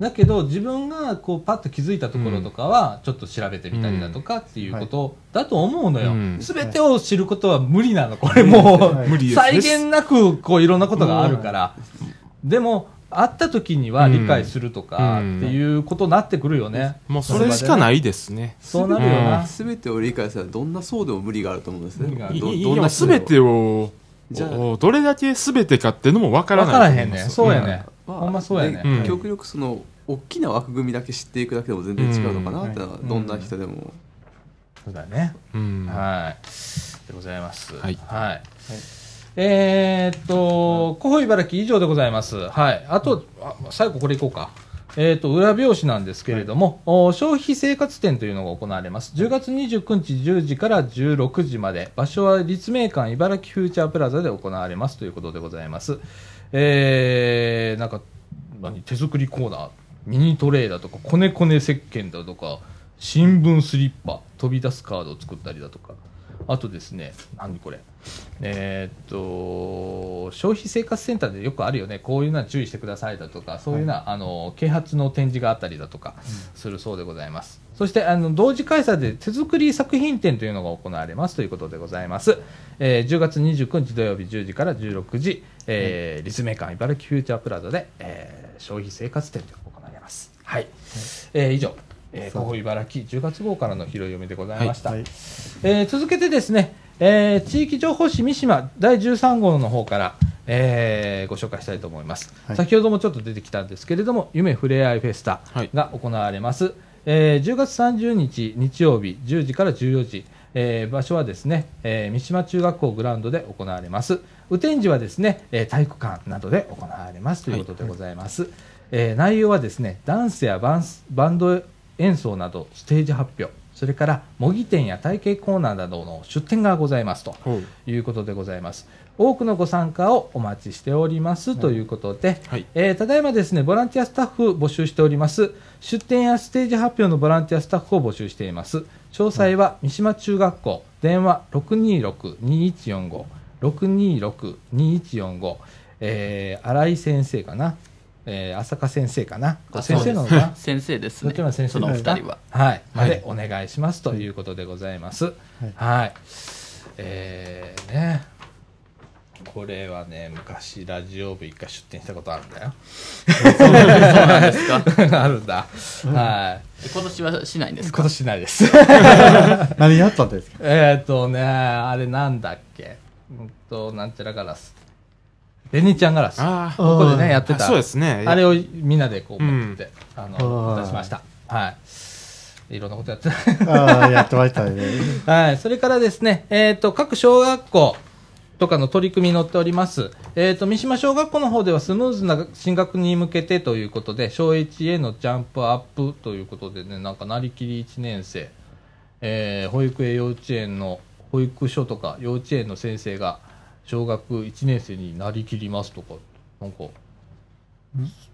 だけど自分がこうパッと気づいたところとかはちょっと調べてみたりだとかっていうことだと思うのよ、うん。全てを知ることは無理なの。これもう、はい。再現なくこういろんなことがあるから、でも会った時には理解するとかうん。っていうことになってくるよね、もうそれしかないですね。そうなるよな、全てを理解するどんな層でも無理があると思うんですね。どんな全てをじゃどれだけ全てかっていうのも分から分ないからへんねそうやね、まあほんまそうやね、でうん。極力その大きな枠組みだけ知っていくだけでも全然違うのかな。ってのは、うん。どんな人でも、そうだね、うん。はい。でございます。はいえーっと、古保茨城以上でございます。はい。あと、あ最後これいこうか。えーっと、裏表紙なんですけれども、お消費生活展というのが行われます。10月29日10時から16時まで、場所は立命館茨城フューチャープラザで行われますということでございます。えー、なんか、何、手作りコーナー、ミニトレーだとか、こねこね石鹸だとか、新聞スリッパ、飛び出すカードを作ったりだとか、あとですね、何これ、えーっと、消費生活センターでよくあるよね、こういうのは注意してくださいだとか、そういうのは、あの啓発の展示があったりだとかするそうでございます。そしてあの同時開催で手作り作品展というのが行われますということでございます。えー10月29日土曜日10時から16時、えー立命館茨城フューチャープラザで、えー消費生活展というのが行われます。はい。えー以上、えー、広報茨城10月号からの拾い読みでございました。はい。えー続けてですね、えー地域情報誌三島第13号の方から、えーご紹介したいと思います、はい。先ほどもちょっと出てきたんですけれども、夢ふれあいフェスタはい。が行われます、えー10月30日日曜日10時から14時、えー場所はですね、えー三島中学校グラウンドで行われます。雨天時はですね、えー体育館などで行われますということでございます。えー内容はですね、ダンスやバンスバンド演奏などステージ発表、それから模擬店や体験コーナーなどの出店がございますと。いうことでございます。多くのご参加をお待ちしております。ということで、はい。えーただいまですね、ボランティアスタッフ募集しております。出店やステージ発表のボランティアスタッフを募集しています。詳細は三島中学校、電話626-2145、626-2145、えー、新井先生かな、えー、浅香先生かな、あ先生なのかな？<laughs> 先生ですねどちらの先生そのおですか二人ははい、まはいでお願いしますということでございます。はい。えー、ね。これはね、昔ラジオ部一回出展したことあるんだよ。そうなんですか <laughs> あるんだ。は今年はしないんでい。すか？今年ないです。<laughs> 何やったんですか？えっとね、あれなんだっけ？うんと、なんちゃらガラス。レニちゃんガラス。あここでね、やってあた。そうですねあれをみんなでこう持ってああの、ー出しました。はい。いろんなことやってああ、やってましたね。<laughs> はい、それからですね、えっ、と、各小学校とかの取り組みに載っております。えっ、と、三島小学校の方ではスムーズな進学に向けてということで、小1へのジャンプアップということでね、なんか、なりきり1年生、えー保育園幼稚園の、保育所とか幼稚園の先生が、小学1年生になりきりますとか、なんか、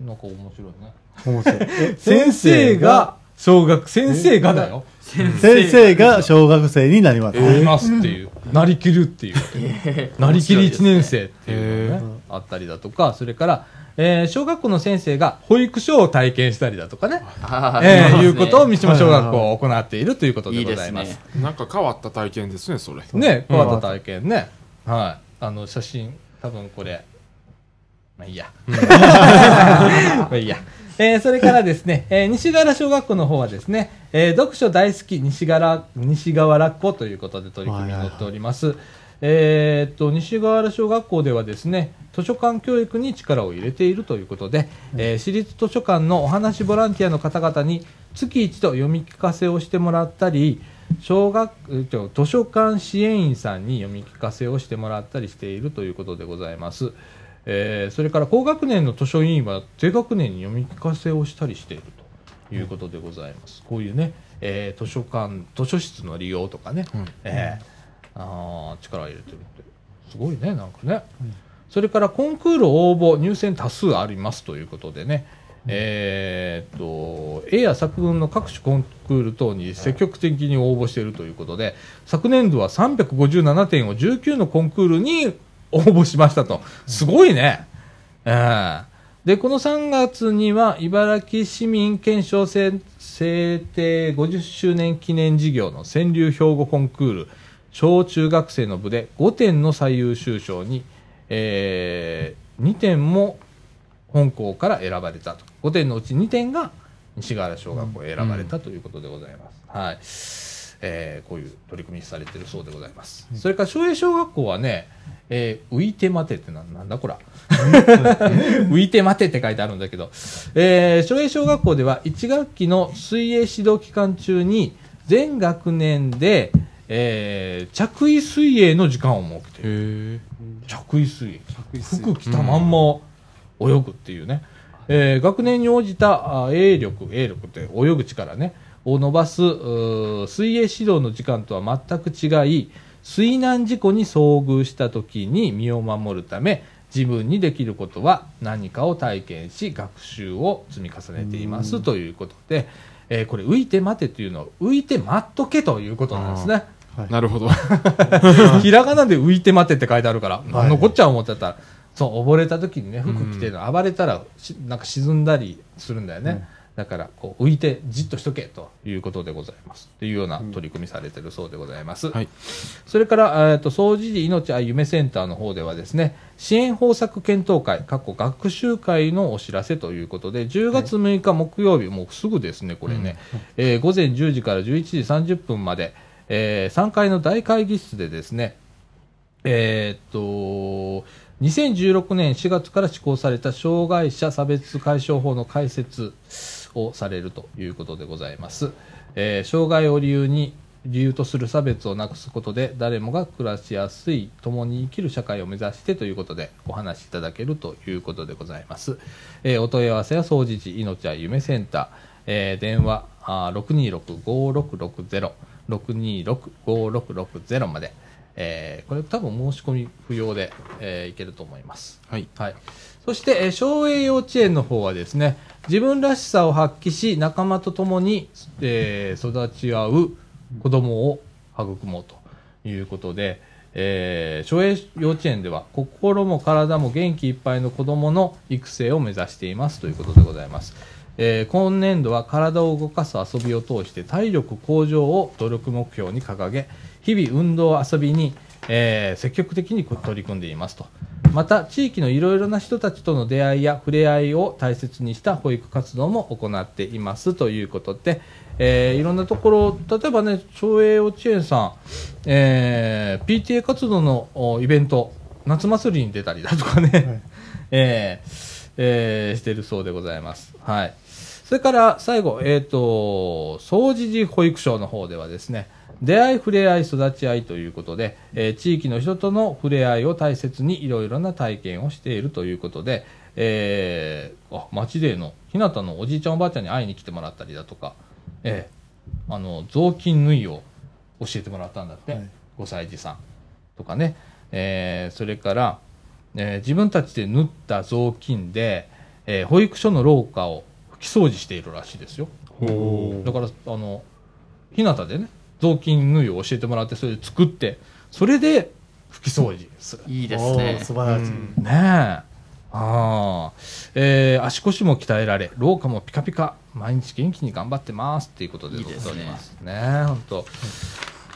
なんか面白いね。面白い。え？<laughs> 先生が、小学、先生がだよ。先生が小学生になります。なりますっていう、なりきるっていう、なりきり1年生っていうのがね、あったりだとか、それから、えー小学校の先生が保育所を体験したりだとかね、えーいうことを三島小学校は行っているということでございます。いいですなんか変わった体験ですねそれね、変わった体験ね。はい。あの、写真、多分これ、まあいいや。<laughs> まあいいや。えーそれからですね、えー西川原小学校の方はですね、えー読書大好き西川西川原っ子ということで取り組みに載っております。えーっと、西川原小学校ではですね、図書館教育に力を入れているということで、えー私立図書館のお話ボランティアの方々に月一度読み聞かせをしてもらったり、小学えっと図書館支援員さんに読み聞かせをしてもらったりしているということでございます。えーそれから高学年の図書委員は低学年に読み聞かせをしたりしているということでございます。こういうね、えー図書館、図書室の利用とかね、うんえーあー力を入れてるって、すごいね、なんかね。それからコンクール応募、入選多数ありますということでね、えーっと、絵や作文の各種コンクール等に積極的に応募しているということで、昨年度は357点を19のコンクールに応募しましたと。すごいね。で、この3月には、茨城市民憲章制制定50周年記念事業の川柳兵庫コンクール、小中学生の部で5点の最優秀賞に、えー、2点も本校から選ばれたと。5点のうち2点が西川原小学校へ選ばれたということでございます。はい。えーこういう取り組みされてるそうでございます。それから、松栄小学校はね、えー浮いて待てってなんなんだこら。<laughs> 浮いて待てって書いてあるんだけど、えー、小学校では1学期の水泳指導期間中に全学年で、えー着衣水泳の時間を設けている。着衣水泳。服着たまんま泳ぐっていうね。えー学年に応じたあ泳力、泳力って泳ぐ力ね、を伸ばす水泳指導の時間とは全く違い、水難事故に遭遇した時に身を守るため、自分にできることは何かを体験し、学習を積み重ねていますということで、えーこれ浮いて待てというのは浮いて待っとけということなんですね。はいなるほど。<laughs> ひらがなで浮いて待てって書いてあるから、い。なんのこっちゃ思ってたら、そう、溺れた時にね、服着てるの、暴れたらし、なんか沈んだりするんだよね。うん。だから、こう、浮いてじっとしとけということでございます。っていうような取り組みされてるそうでございます。はい。それから、えっ、と、総除寺命愛夢センターの方ではですね、支援方策検討会、過去学習会のお知らせということで、10月6日木曜日、もうすぐですね、これね、えー午前10時から11時30分まで、え3階の大会議室でですね、えーっと、2016年4月から施行された障害者差別解消法の解説をされるということでございます。えー障害を理由に、理由とする差別をなくすことで誰もが暮らしやすい共に生きる社会を目指してということでお話しいただけるということでございます。えーお問い合わせは総除寺命は夢センター、えー電話あ626-5660 626-5660まで、えーこれ多分申し込み不要で、えーいけると思います。はいはい。そして、えー松栄幼稚園の方はですね、自分らしさを発揮し、仲間と共に、えー育ち合う子供を育もうということで、えー、松栄幼稚園では心も体も元気いっぱいの子供の育成を目指していますということでございます。えー今年度は体を動かす遊びを通して体力向上を努力目標に掲げ、日々運動遊びに、えー積極的に取り組んでいますと。また、地域のいろいろな人たちとの出会いや触れ合いを大切にした保育活動も行っていますということで、えーいろんなところ、例えばね、町営幼稚園さん、えー PTA 活動のおイベント、夏祭りに出たりだとかね、はい <laughs> えーえーしてるそうでございます。はい。それから最後、えっ、と、総除寺保育所の方ではですね、出会い、触れ合い、育ち合いということで、えー地域の人との触れ合いを大切にいろいろな体験をしているということで、えーあ、町での、日向のおじいちゃんおばあちゃんに会いに来てもらったりだとか、えーあの、雑巾縫いを教えてもらったんだって、はい。5歳児さんとかね、えーそれから、えー自分たちで縫った雑巾で、えー保育所の廊下を拭き掃除しているらしいですよ。だから、あの、日向でね、雑巾縫いを教えてもらって、それで作って、それで拭き掃除する。いいですおねー素晴らしい。うんねえ。ああ。えー足腰も鍛えられ、廊下もピカピカ、毎日元気に頑張ってますっていうことでございます。ねえ、本当。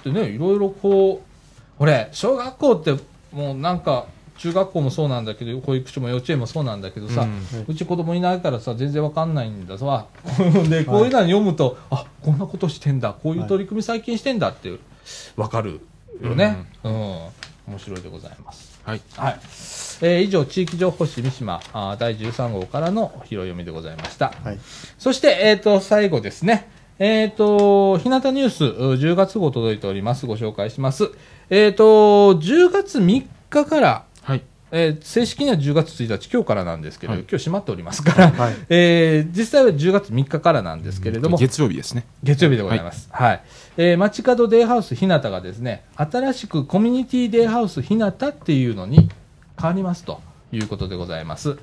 でね、いろいろこう、これ、小学校ってもうなんか、中学校もそうなんだけど、保育所も幼稚園もそうなんだけどさ、うんうち子供いないからさ、全然わかんないんださ。<laughs> で、こういうの読むと、あ、こんなことしてんだ、こういう取り組み最近してんだって、わかるよね。うん。面白いでございます。はいはい。えー以上、地域情報誌三島あー第13号からの拾い読みでございました。はい。そして、えっ、と、最後ですね。えっ、と、日向ニュース、う10月号届いております。ご紹介します。えっ、と、10月3日から、はいえー正式には10月1日、今日からなんですけれど、はい今日閉まっておりますから、はいえー実際は10月3日からなんですけれども、月曜日ですね月曜日でございます。はい。えー街角デイハウスひなたがですね、新しくコミュニティデイハウスひなたっていうのに変わりますということでございます。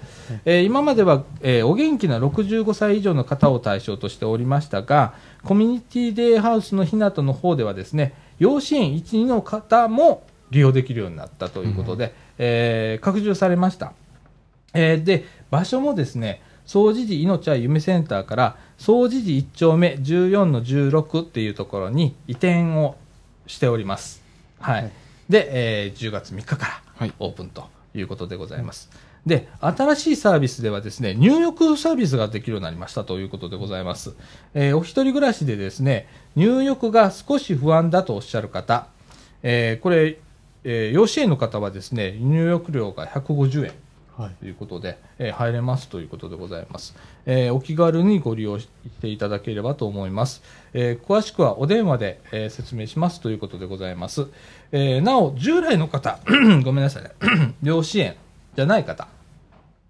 えー今までは、えーお元気な65歳以上の方を対象としておりましたが、コミュニティデイハウスのひなたの方ではですね、養子縁1、2の方も利用できるようになったということで、えー拡充されました。えーで、場所もですね、総持寺命は夢センターから、総持寺1丁目14の16っていうところに移転をしております。はい。はいで、えー10月3日からはいオープンということでございます。で、新しいサービスではですね、入浴サービスができるようになりましたということでございます。えーお一人暮らしでですね、入浴が少し不安だとおっしゃる方、えーこれ、えー養子縁の方はですね、入浴料が150円。はい。ということで、えー入れますということでございます、えーお気軽にご利用していただければと思います、えー詳しくはお電話で、えー説明しますということでございます、えーなお従来の方 <clears throat> ごめんなさいね。<clears throat> 養子縁じゃない方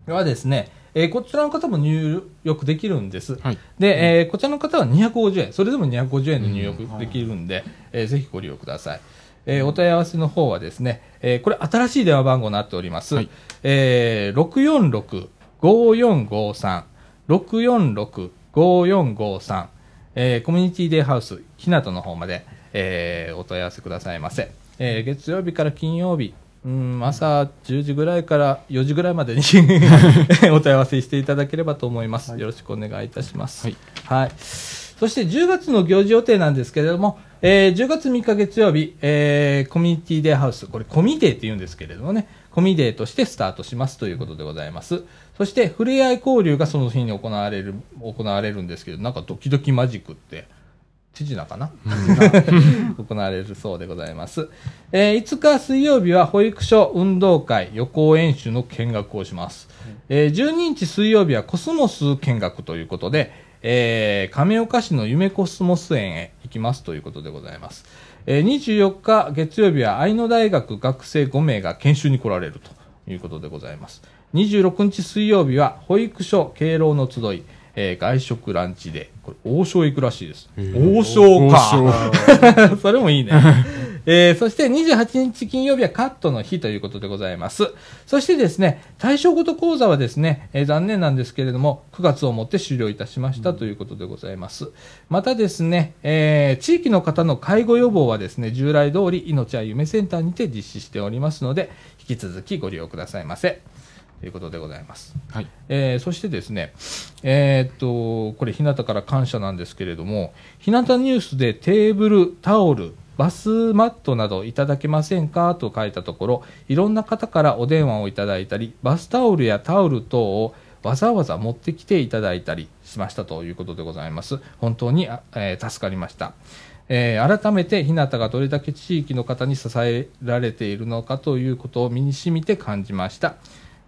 はですね、えーこちらの方も入浴できるんです、はい。で、えーこちらの方は250円、それでも250円で入浴うん。できるんで、えーぜひご利用ください。えーお問い合わせの方はですね、えーこれ新しい電話番号になっております。はいえー、646-5453、646-5453、えーコミュニティデイハウス、ひなとの方まで、えーお問い合わせくださいませ。えー月曜日から金曜日、うん、朝10時ぐらいから4時ぐらいまでに <laughs> <laughs> お問い合わせしていただければと思います。はいよろしくお願いいたします。はいはい。そして10月の行事予定なんですけれども、えー10月3日月曜日、えーコミュニティデイハウス、これコミデーって言うんですけれどもね、コミデーとしてスタートしますということでございます。そして、ふれあい交流がその日に行われる、行われるんですけど、なんかドキドキマジックって、手品かな？<laughs> 行われるそうでございます。えー5日水曜日は保育所運動会予行演習の見学をします。えー12日水曜日はコスモス見学ということで、えー亀岡市の夢コスモス園へ行きますということでございます。えー24日月曜日は愛野大学学生5名が研修に来られるということでございます。26日水曜日は保育所敬老の集い、えー外食ランチで、これ王将行くらしいです。王将か。<laughs> それもいいね。えーそして28日金曜日はカットの日ということでございます。そしてですね、対象ごと講座はですね、えー残念なんですけれども、9月をもって終了いたしましたということでございます。またですね、えー地域の方の介護予防はですね、従来通り命は夢センターにて実施しておりますので、引き続きご利用くださいませ。ということでございます。はいえーそしてですね、えーっと、これ、日向から感謝なんですけれども、日向ニュースでテーブル、タオル、バスマットなどいただけませんか？と書いたところ、いろんな方からお電話をいただいたり、バスタオルやタオル等をわざわざ持ってきていただいたりしましたということでございます。本当に、えー助かりました。えー改めて日向がどれだけ地域の方に支えられているのかということを身に染みて感じました。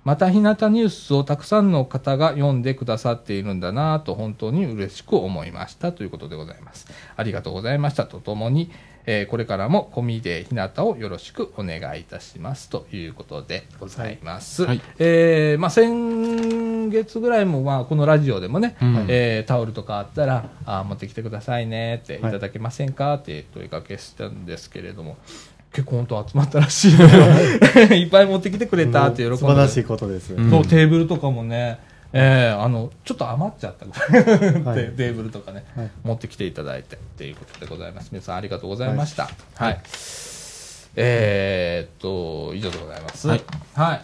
また、日向ニュースをたくさんの方が読んでくださっているんだなと本当に嬉しく思いましたということでございます。ありがとうございましたとともに、えーこれからもコミデ日向をよろしくお願いいたしますということでございます。はいえーまあ、先月ぐらいも、まあ、このラジオでもね、うんえータオルとかあったら、あー持ってきてくださいねって、いはいただけませんかって問いかけしたんですけれども、結構本当集まったらしいのよ。<laughs> いっぱい持ってきてくれたって喜んで。素晴らしいことです。うんそう、テーブルとかもね、えーあの、ちょっと余っちゃったぐらい、はい <laughs> テテーブルとかね、はい持ってきていただいてっていうことでございます。皆さんありがとうございました。はい。えーっと、以上でございます。はい。はい。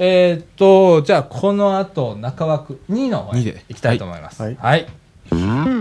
えーっと、じゃあ、この後、中枠2の方で行きたいと思います。はいはい。はい、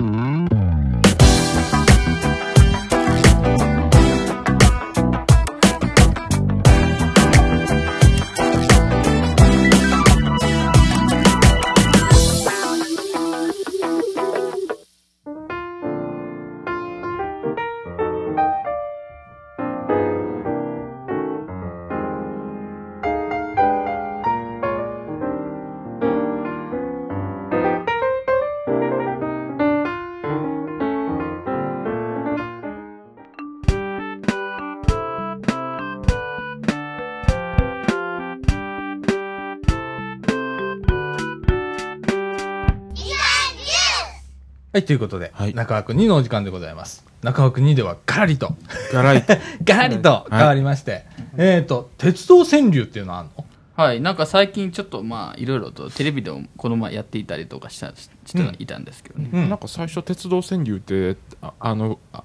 ということで、はい。中枠2のお時間でございます。中枠2ではガラリと、ガライト <laughs> ガラリと変わりまして、えーっと、鉄道川柳っていうのあるの？はい、なんか最近ちょっとまあいろいろとテレビでもこの前やっていたりとかした人がいたんですけどね、うん。なんか最初鉄道川柳ってああのあ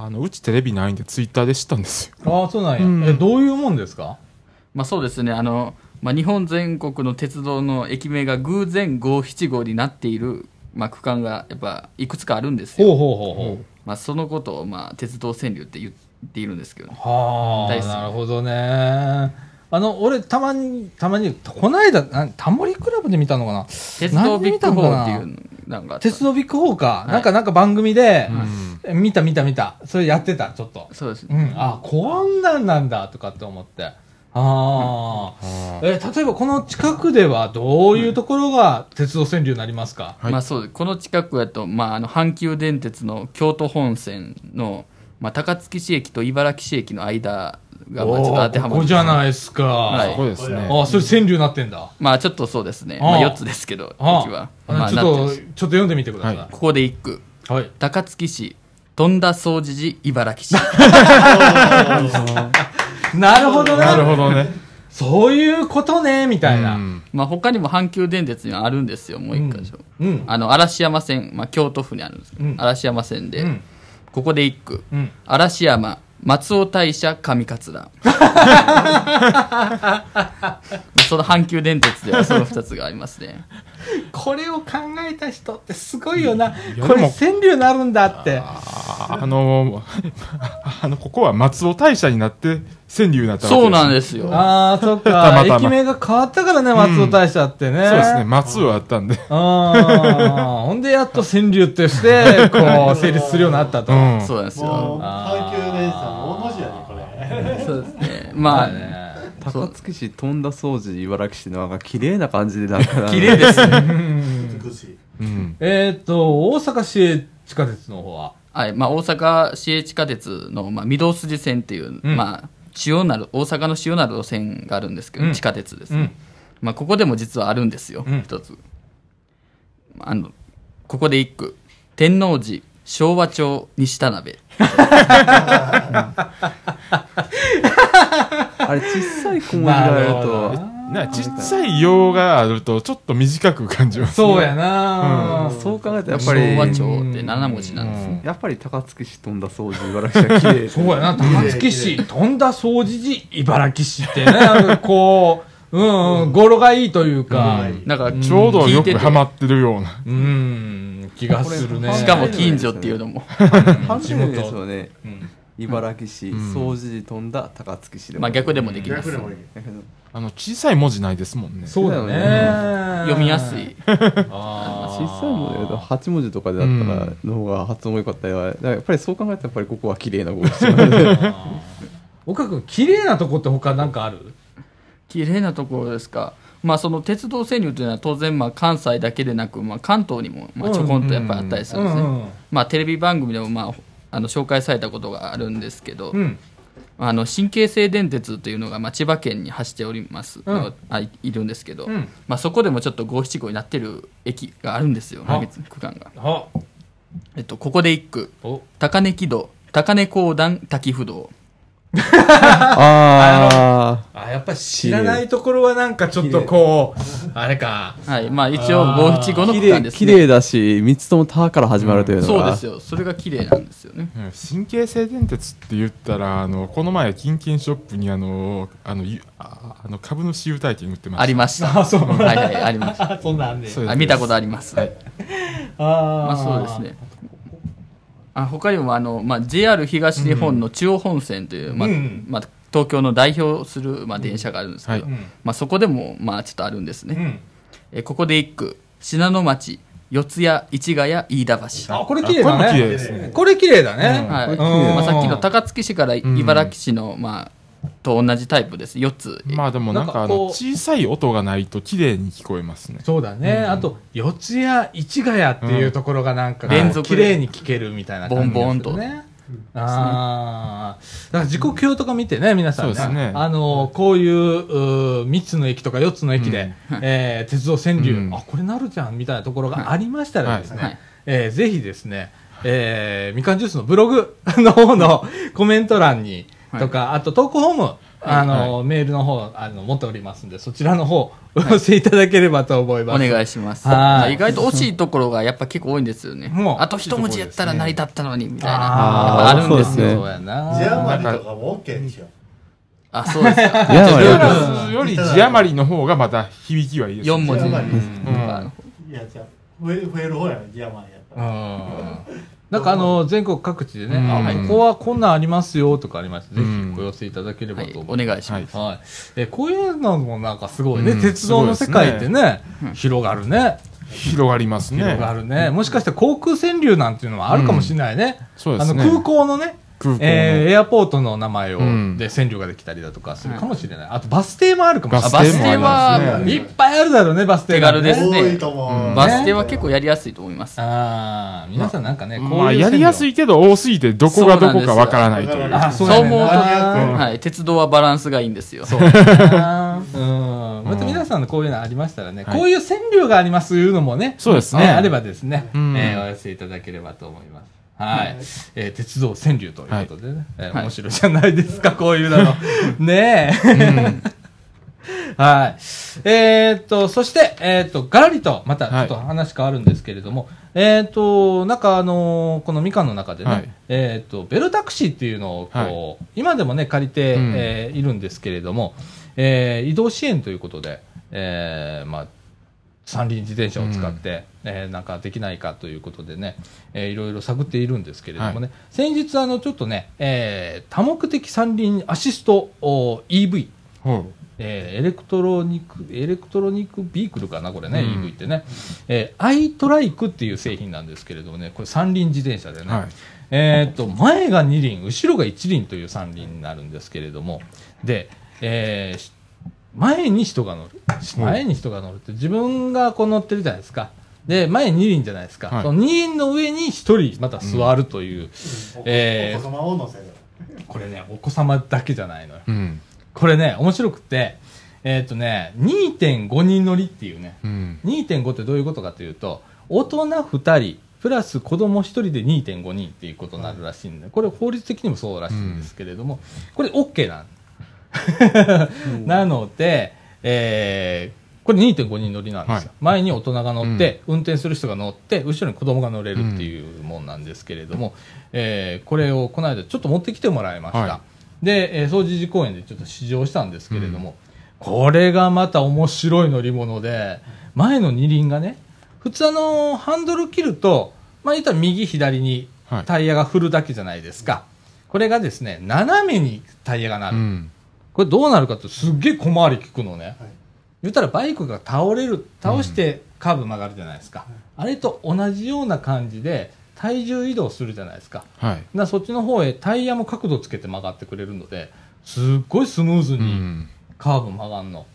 ああのうちテレビないんでツイッターで知ったんですよ。ああ、そうなんや。うん。え、どういうもんですか？まあそうですね。あの、まあ、日本全国の鉄道の駅名が偶然五七五になっている、まあ、区間がやっぱいくつかあるんですよ、ほうほうほうほう。まあ、そのことをまあ鉄道川柳って言っているんですけどねはあ、なるほどね。あの、俺、たまに、たまに、この間、なタモリクラブで見たのかな？鉄道ビッグフォーっていうなんか鉄道ビッグフォーか。いなんか、なんか番組で、うんえ見た見た見た。それやってた、ちょっと。そうですうん。あ、こんなんなんだ、とかって思って。ああ。え、例えばこの近くではどういうところが鉄道川柳になりますか、はい。まあそうです。この近くやと、まあ、あの阪急電鉄の京都本線の、まあ、高槻市駅と茨木市駅の間がまあちょっと当てはまるおーここじゃないですか。はい。そこですね。あ、それ川柳になってんだ。まあちょっとそうですね、まあ、4つですけどあ駅は、あまあ、ちょっと、ちょっと読んでみてください。はここで一句。はい。高槻市富田総持寺茨木市 <laughs> <laughs> なるほどね。なるほどねそういうことね、みたいな。うんまあ他にも阪急電鉄にはあるんですよもう一箇所、うん。あの嵐山線、まあ、京都府にあるんですけど、うん嵐山線で、うん。ここで一句うん。嵐山松尾大社上桂 <laughs> その阪急電鉄ではその2つがありますねこれを考えた人ってすごいよな。やこれ川柳になるんだって。ああの <laughs> あのここは松尾大社になって川柳になったわけそうなんすですよ。ああ、そったか。またま。駅名が変わったからね、松尾大社ってね。そうですね。松尾あったんで。ああ、ほんでやっと川柳として、こう、成立するようになったと。うん。そうなんですもうよ阪急電車の大の字やねこれ。そうですね。まあ <laughs> ね。高槻市富田掃除茨城市のなんか綺麗な感じでなんか <laughs> 綺麗ですね。美しい。うん。えーっと、大阪市営地下鉄の方は？はい。まあ、大阪市営地下鉄の、まあ、御堂筋線っていう、うん。まあ、主要なる大阪の主要なる路線があるんですけど、うん。地下鉄ですね、うん。まあ、ここでも実はあるんですよ、うん。一つ。あのここで一句。天王寺昭和町西田辺 <laughs> あれ小さい小文字があるとどねちっちゃい用があるとちょっと短く感じますね。そうやな、そう考えたらやっぱり。昭和町って7文字なんですね、やっぱり高槻市富田掃除茨城市は <laughs> 綺麗そうやな、高槻市、富田総持寺、茨城市ってね、<laughs> こう、うん、うん、語呂がいいというか、なんかちょうどよくハマってるような。うん、気がするね。しかも近所っていうのも。半分ですよね。うん茨城市ん。掃除寺富田高槻市でも。まあ逆でもできます。逆でもいいあの小さい文字ないですもんね。そうだね。読みやすい。あー。小さいもので8文字とかであったらの方が発音も良かったりはだからやっぱりそう考えたらやっぱりここは綺麗な語ですよね <laughs> 岡君、綺麗なとこって他なんかある？綺麗なところですか？まあその鉄道川柳というのは当然まあ関西だけでなく、まあ、関東にもまあちょこんとやっぱりあったりするんですね、うんうん。まあテレビ番組でもまああの紹介されたことがあるんですけど、うん。あの神経製電鉄というのがまあ千葉県に走っております、うん。あいいるんですけど、うん。まあ、そこでもちょっと五七五になってる駅があるんですよあ区間が、あ、えっと、ここで一句。お、高根木戸高根公団滝不動ああ、やっぱり知らないところはなんかちょっとこう、あれか。はいまあ一応五七五あの区間ですね。綺麗だし3つとも「た」から始まるというのが。そうですよそれが綺麗なんですよね。うん神経製電鉄って言ったらあのこの前キンキンショップにあのあのゆああの株主優待券売ってました。ありました。あそうはいはいありました。あ、<laughs> そうなんで。そうですあ見たことあります、はい。あまあそうですねあ他にもあの、まあ、JR 東日本の中央本線という、まあうんまあ、東京の代表する、まあ、電車があるんですけど、まあ、そこでも、まあ、ちょっとあるんですね、うん。えここで一句信濃町四谷市ヶ谷飯田橋。あ、これ綺麗だあこれも綺麗ね。ですね。これ綺麗だね。はい。まあ、さっきの高槻市から茨城市の、まあ、と同じタイプです。4つ、まあでもなんかあなんかこうの小さい音がないと綺麗に聞こえますね。そうだね。あと、四谷、市ヶ谷っていうところがなんか、連続で。綺麗に聞けるみたいな感じボンボンと。ね。ああ。だから時刻表とか見てね、皆さんね。ね。あの、こういう、う3つの駅とか4つの駅で、えー鉄道川柳、うん。あ、これなるじゃんみたいなところがありましたらですね、はい。はい。えーぜひですね、えーみかんジュースのブログの方のコメント欄に、とか、あと投稿フォームあの、メールの方、あの、持っておりますんで、そちらの方、お寄せいただければと思います。お願いします。はい意外と惜しいところがやっぱ結構多いんですよねもう。あと一文字やったら成り立ったのに、みたいな。あるんですよ。そうやな。ジアマリとかも OK にしよう。あ、そうですよ。ジアマリより字余りの方がまた響きはいいです4文字。うんいや、じゃあ増える方やね、ジアマリやったうら。ん。なんかあの、全国各地でね、うんあ、ここはこんなんありますよとかありまして、ぜうんひお寄せいただければはいと思います。お願いします。はい。え、こういうのもなんかすごいね、うん鉄道の世界ってね、広がるね。広がりますね。広がるね。もしかしたら航空川柳なんていうのもあるかもしれないね。そうですね。あの空港のね、えーエアポートの名前を、うんで川柳ができたりだとかするかもしれない。あとバス停もあるかもしれない。バス停はいっぱいあるだろうね、バス停手がね軽ですね多いと思う。バス停は結構やりやすいと思います。ああ、皆さんなんかね、こういうまあ、やりやすい。いけど多すぎてどこがどこかわからないという。あ、そう思うと、なはい、鉄道はバランスがいいんですよ。そう <laughs> うん。また皆さんのこういうのありましたらね、はいこういう川柳がありますいうのもね、そうですねえーあればですね、うんえーお寄せいただければと思います。はい。えー鉄道川柳ということでね、えーはい。面白いじゃないですか、こういうの。<laughs> ねえ。はい。えーっと、そして、えーっと、ガラリと、またちょっと話変わるんですけれども、えーっと、なんかあのーこのみかんの中でね、はい。えーっと、ベルタクシーっていうのを、こう、は今でもね、借りて、うん。えーいるんですけれども、えー移動支援ということで、えーまあ、三輪自転車を使って、えーなんかできないかということでね、えーいろいろ探っているんですけれどもね、はい。先日あのちょっとね、えー多目的三輪アシストお EV、ほえー electronic、electronic vehicle かな、これね、うん。EV ってね。えー、アイトライクっていう製品なんですけれどもね、これ三輪自転車でね、はい。えと、前が二輪、後ろが一輪という三輪になるんですけれども、で、えーし前に人が乗る。前に人が乗るって、自分がこう乗ってるじゃないですか。で、前二輪じゃないですか。はいその二輪の上に一人また座るという、えーお子様を乗せる。これね、お子様だけじゃないのよ。う。うん。これね、面白くって、えーっ、とね、2.5人乗りっていうね、うん。2.5ってどういうことかというと、大人2人、プラス子供1人で2.5人っていうことになるらしいんで、これ法律的にもそうらしいんですけれども、これ OK なん。<laughs> なので、えーこれ2.5人乗りなんですよ。はい前に大人が乗って、運転する人が乗って、後ろに子供が乗れるっていうもんなんですけれども、えーこれをこの間ちょっと持ってきてもらいました。はで、えー、総除寺公園でちょっと試乗したんですけれども、これがまた面白い乗り物で、前の二輪がね、普通あの、ハンドル切ると、まあ言ったら右左にはいタイヤが振るだけじゃないですか。これがですね、斜めにタイヤがなる。うん。これどうなるかってすっげえ小回り効くのね。はい言ったらバイクが倒れる、倒してカーブ曲がるじゃないですか。あれと同じような感じで体重移動するじゃないですか。はい。だそっちの方へタイヤも角度つけて曲がってくれるので、すっごいスムーズうにん。カーブ曲がんの。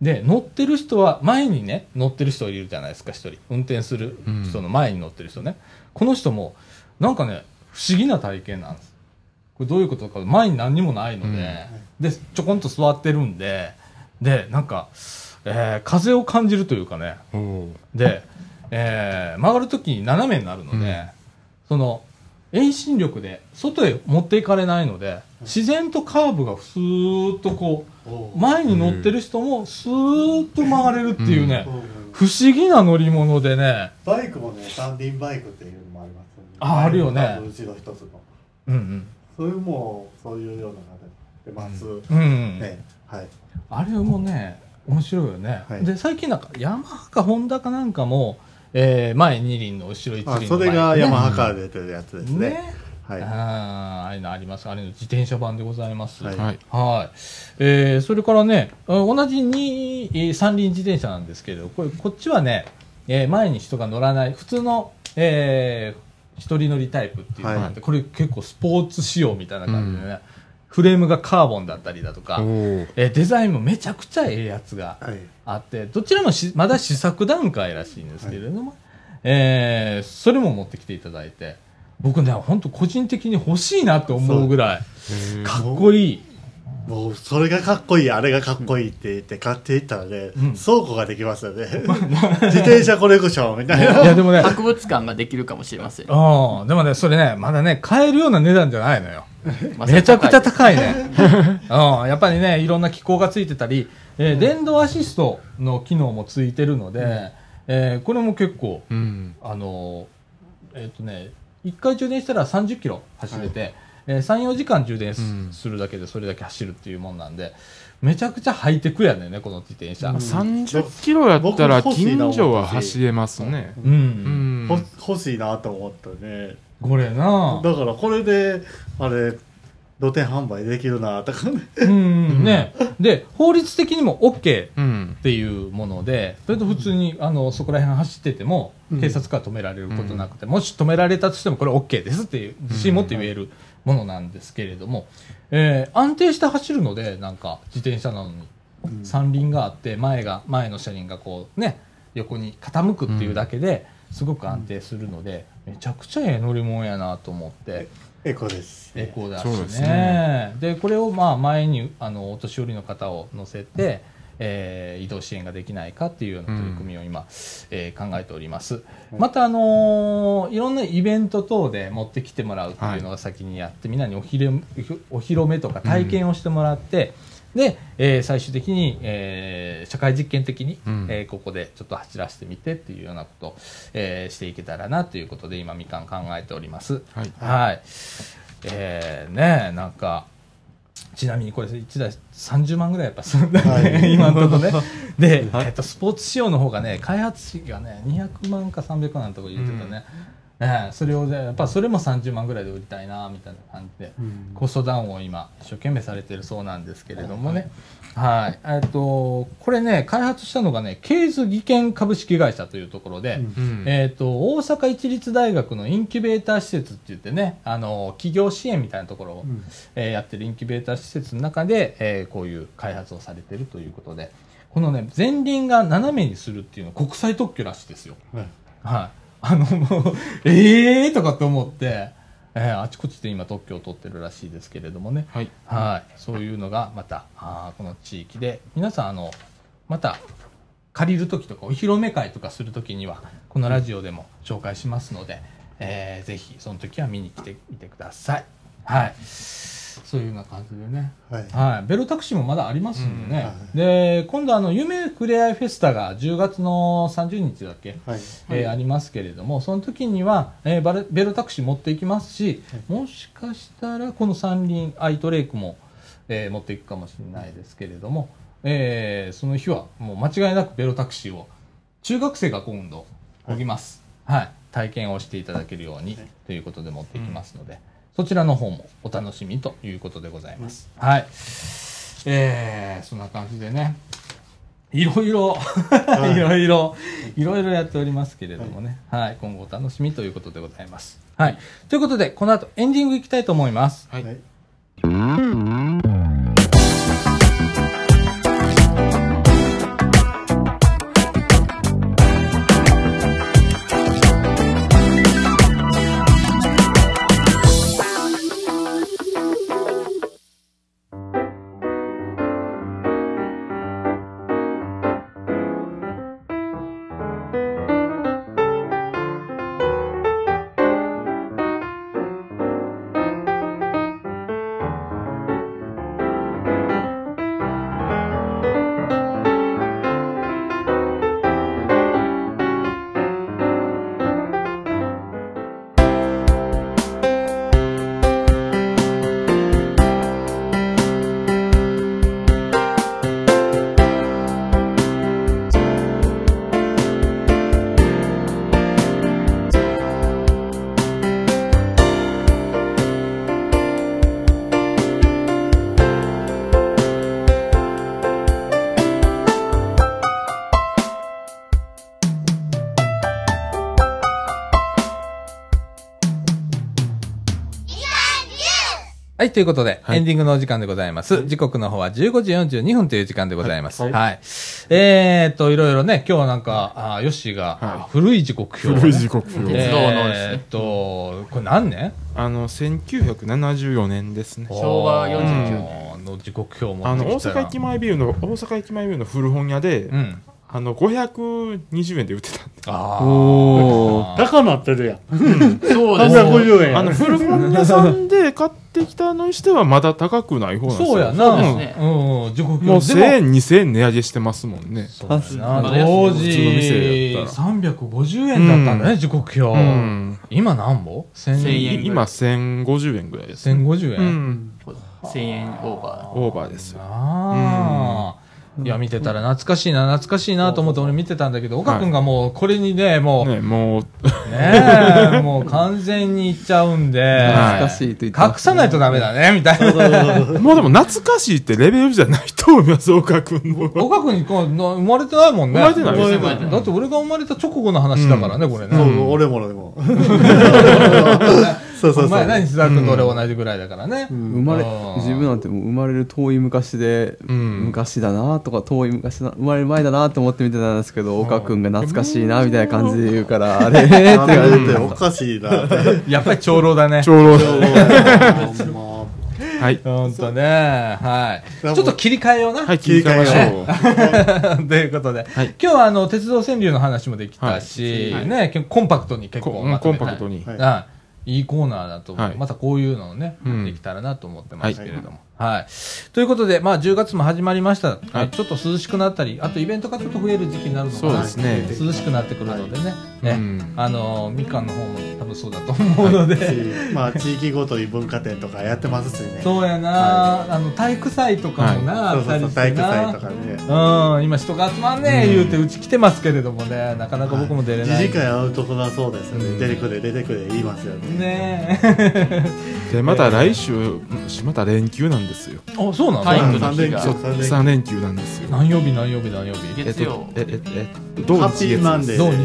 で、乗ってる人は、前にね、乗ってる人いるじゃないですか、一人。運転する人の前に乗ってる人ね。この人も、なんかね、不思議な体験なんです。これどういうことか、前に何にもないので、で、ちょこんと座ってるんで、で、なんか、えー風を感じるというかね、ほで、えー曲がるときに斜めになるので、うん。その遠心力で外へ持っていかれないので、自然とカーブがスーッとこう、前に乗ってる人もスーッと曲がれるっていうね、不思議な乗り物でね、バイクもね、三輪バイクっていうのもありますよね。ああるよね。前と後ろ一つの。うんうん。それも、そういうような形でます。うんうんね。はい。あれもね、面白いよね。はいで、最近なんか、ヤマハかホンダかなんかも、えー前二輪の後ろ一輪の前あそれがヤマハねから出てるやつですね。ねはい。あーああいうのあります。あれの自転車版でございます。はいはい。はい。えー、それからね、あ同じに、えー三輪自転車なんですけれど、これ、こっちはね、えー前に人が乗らない、普通の、えー、一人乗りタイプっていうのがあって、これ結構スポーツ仕様みたいな感じでね、フレームがカーボンだったりだとか、えーデザインもめちゃくちゃええやつがはい。あって、どちらもしまだ試作段階らしいんですけれども、えーそれも持ってきていただいて、僕ね、本当個人的に欲しいなと思うぐらい、かっこいい。もう、それがかっこいい、あれがかっこいいって言って買っていったらね、ん倉庫ができますよね。<laughs> 自転車コレクションみたいな。いや、でもね、博物館ができるかもしれません。うん。でもね、それね、まだね、買えるような値段じゃないのよ。めちゃくちゃ高いね。<laughs> うん、やっぱりね、いろんな機構がついてたり、えー電動アシストの機能もついてるので、えーこれも結構、うん。あのーえっ、とね、1回充電したら30キロ走れて、えー3、4時間充電す,、うんるだけでそれだけ走るっていうもんなんで、めちゃくちゃハイテクやねんね、この自転車。うん30キロやったら近所は走れますね。うん。うん。ほ欲しいなと思ったねこれな。だからこれであれ露店販売できるなとかね。うん、ね。<laughs> で、法律的にも OK うん。っ。ていうもので、それと普通に、あの、そこら辺走ってても、うん。警察から止められることなくて、もし止められたとしてもこれ OK ですっていう、自信持って言えるものなんですけれども、えー安定して走るので、なんか、自転車なのに、三輪があって、前が、前の車輪がこう、ね、横に傾くっていうだけで、すごく安定するので、めちゃくちゃええ乗り物やなと思って、エコです。エコだしそうですね。これをまあ前にあのお年寄りの方を乗せて、えー移動支援ができないかっていうような取り組みを今、えー考えております、またあのーいろんなイベント等で持ってきてもらうっていうのが先にやって、みんなにおひれお披露目とか体験をしてもらって、で、えー最終的に、えー社会実験的に、うんえーここでちょっと走らせてみてっていうようなことを、えーしていけたらなということで今みかん考えております。はい。はい。えー、ねなんか、ちなみにこれ1台30万ぐらいやっぱするんだね、はい今のところね。<laughs> で、えっと、スポーツ仕様の方がね、開発費がね、200万か300万のところ言ってたね。ええそれをね、やっぱそれも30万ぐらいで売りたいな、みたいな感じで、コストダウンを今、一生懸命されてるそうなんですけれどもね。はい。えっと、これね、開発したのがね、ケーズ技研株式会社というところで、うん。えっ、と、大阪市立大学のインキュベーター施設って言ってね、あの、企業支援みたいなところを、んえーやってるインキュベーター施設の中で、えーこういう開発をされてるということで、このね、前輪が斜めにするっていうのは国際特許らしいですよ。はいはい。あの、もう、ええーとかって思って、えーあちこちで今特許を取ってるらしいですけれどもね。はい。はい、そういうのがまたあーこの地域で皆さんあのまた借りる時とかお披露目会とかする時にはこのラジオでも紹介しますので、えーぜひその時は見に来てみてください。はい、そういうような感じでね。はい。はい、ベロタクシーもまだありますんでね。うん。はで、今度あの、夢ふれあいフェスタが10月の30日だっけ、はい。えーありますけれども、その時には、えーバレベロタクシー持っていきますし、もしかしたらこの三輪アイトレイクも、えー持っていくかもしれないですけれども、えーその日はもう間違いなくベロタクシーを中学生が今度こぎます、はい。体験をしていただけるようにということで持っていきますので、そちらの方もお楽しみということでございます、はいえーそんな感じでねいろいろ、いろいろ、いろいろやっておりますけれどもね。はい。今後お楽しみということでございます。はい。ということで、この後エンディングいきたいと思います。はい。はいはい、ということで、はいエンディングのお時間でございます。時刻の方は15時42分という時間でございます。は。はいいえーっと、いろいろね、今日はなんか、あーヨッシーがは古い時刻表をね、古い時刻表。鉄道のですねえーっと、これ何年？あの、1974年ですね。昭和49年の時刻表を持あの、大阪駅前ビルの、大阪駅前ビルの古本屋で、うん。あの、520円で売ってたんで。あおあ。高なってるやん。そうですね。350円やあの古本屋さんで買ってきたのにしてはまだ高くない方なんですよそうやな。そうですねうんもう表で1000円2000円値上げしてますもんね当時った350円だったんだね、時刻表。うん今何ぼ ?1000 1000円。円今1050円ぐらいです1050円？うん1000円オーバオーバーですよああ。いや、見てたら懐かしいな、懐かしいなと思って俺見てたんだけど、岡くんがもうこれにね、もう、ねねもう。え、<laughs> もう完全にいっちゃうんで、はい懐かしいと言ってま隠すさないとダメだね、みたいな。もうでも懐かしいってレベルじゃないと思います <laughs> 岡君。の岡くんにこうの生まれてないもんね。生まれてない。です生まれてない。だって俺が生まれた直後の話だからね、これね。そう、俺も俺も。<laughs> そうそうそう。お前何、須田君と俺同じぐらいだからね。生まれうん自分なんてもう生まれる遠い昔で、うん昔だなとか遠い昔だ生まれる前だなと思って見てたんですけど岡君が懐かしいなみたいな感じで言うから <laughs> あれ？ってやめ感じ。てておかしいな。って。やっぱり長老だね。長老。もはい。ほんとね。はい。ちょっと切り替えような。はい切り替えましょう。<laughs> ということで、はい。今日はあの鉄道川柳の話もできたし、はい。ね、コンパクトに結構こまとめて。コンパクトに。はい。はいいいコーナーだと思う、はい。またこういうのをね、うん。できたらなと思ってますけれども。はい。ということで、まあ10月も始まりました。はいちょっと涼しくなったり、あとイベントがちょっと増える時期になるのかな。そうですね涼しくなってくるのでね。ね、うんあの、みかんの方も多分そうだと思うので。うまあ、地域ごとに文化展とかやってますしね。そうやな、あの、体育祭とかもな、あそうそうそう、体育。祭とかね。うん、今人が集まんねえ言うてうち来てますけれどもね、なかなか僕も出れない。自治会会うところはそうですよね。うん出てくれ、出てくれ言いますよね。ねえ。でまた来週また連休なんですよあ、そうなの？体育の3連休、日がそう3連休。3連休なんですよ何曜日何曜日何曜日？えっ月曜とええええ土ハッピーマンデー。土日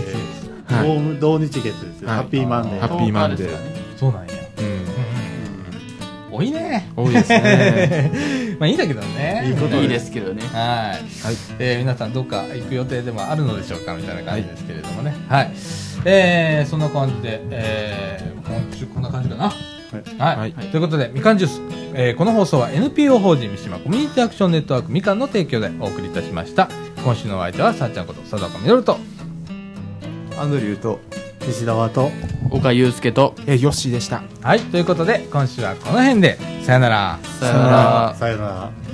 はい土同日月ですよ。はいハッピーマンデハー。ッピーマンデー10日ですかねそうなんや。うん多いね。多いですね <laughs> まあいいんだけどね。いいこといいですけどね。はい。はいえー皆さんどっか行く予定でもあるのでしょうかみたいな感じですけれどもね。はい。えーそんな感じで、えー今週こんな感じかな。はい。はいということで、みかんジュース、えーこの放送は NPO 法人三島コミュニティアクションネットワークみかんの提供でお送りいたしました。今週のお相手は、さっちゃんこと、佐藤みのると、アンドリューと西田はと。岡祐介と、えヨッシーでしたはい。ということで、今週はこの辺で、さよなら。さよなら。さよなら。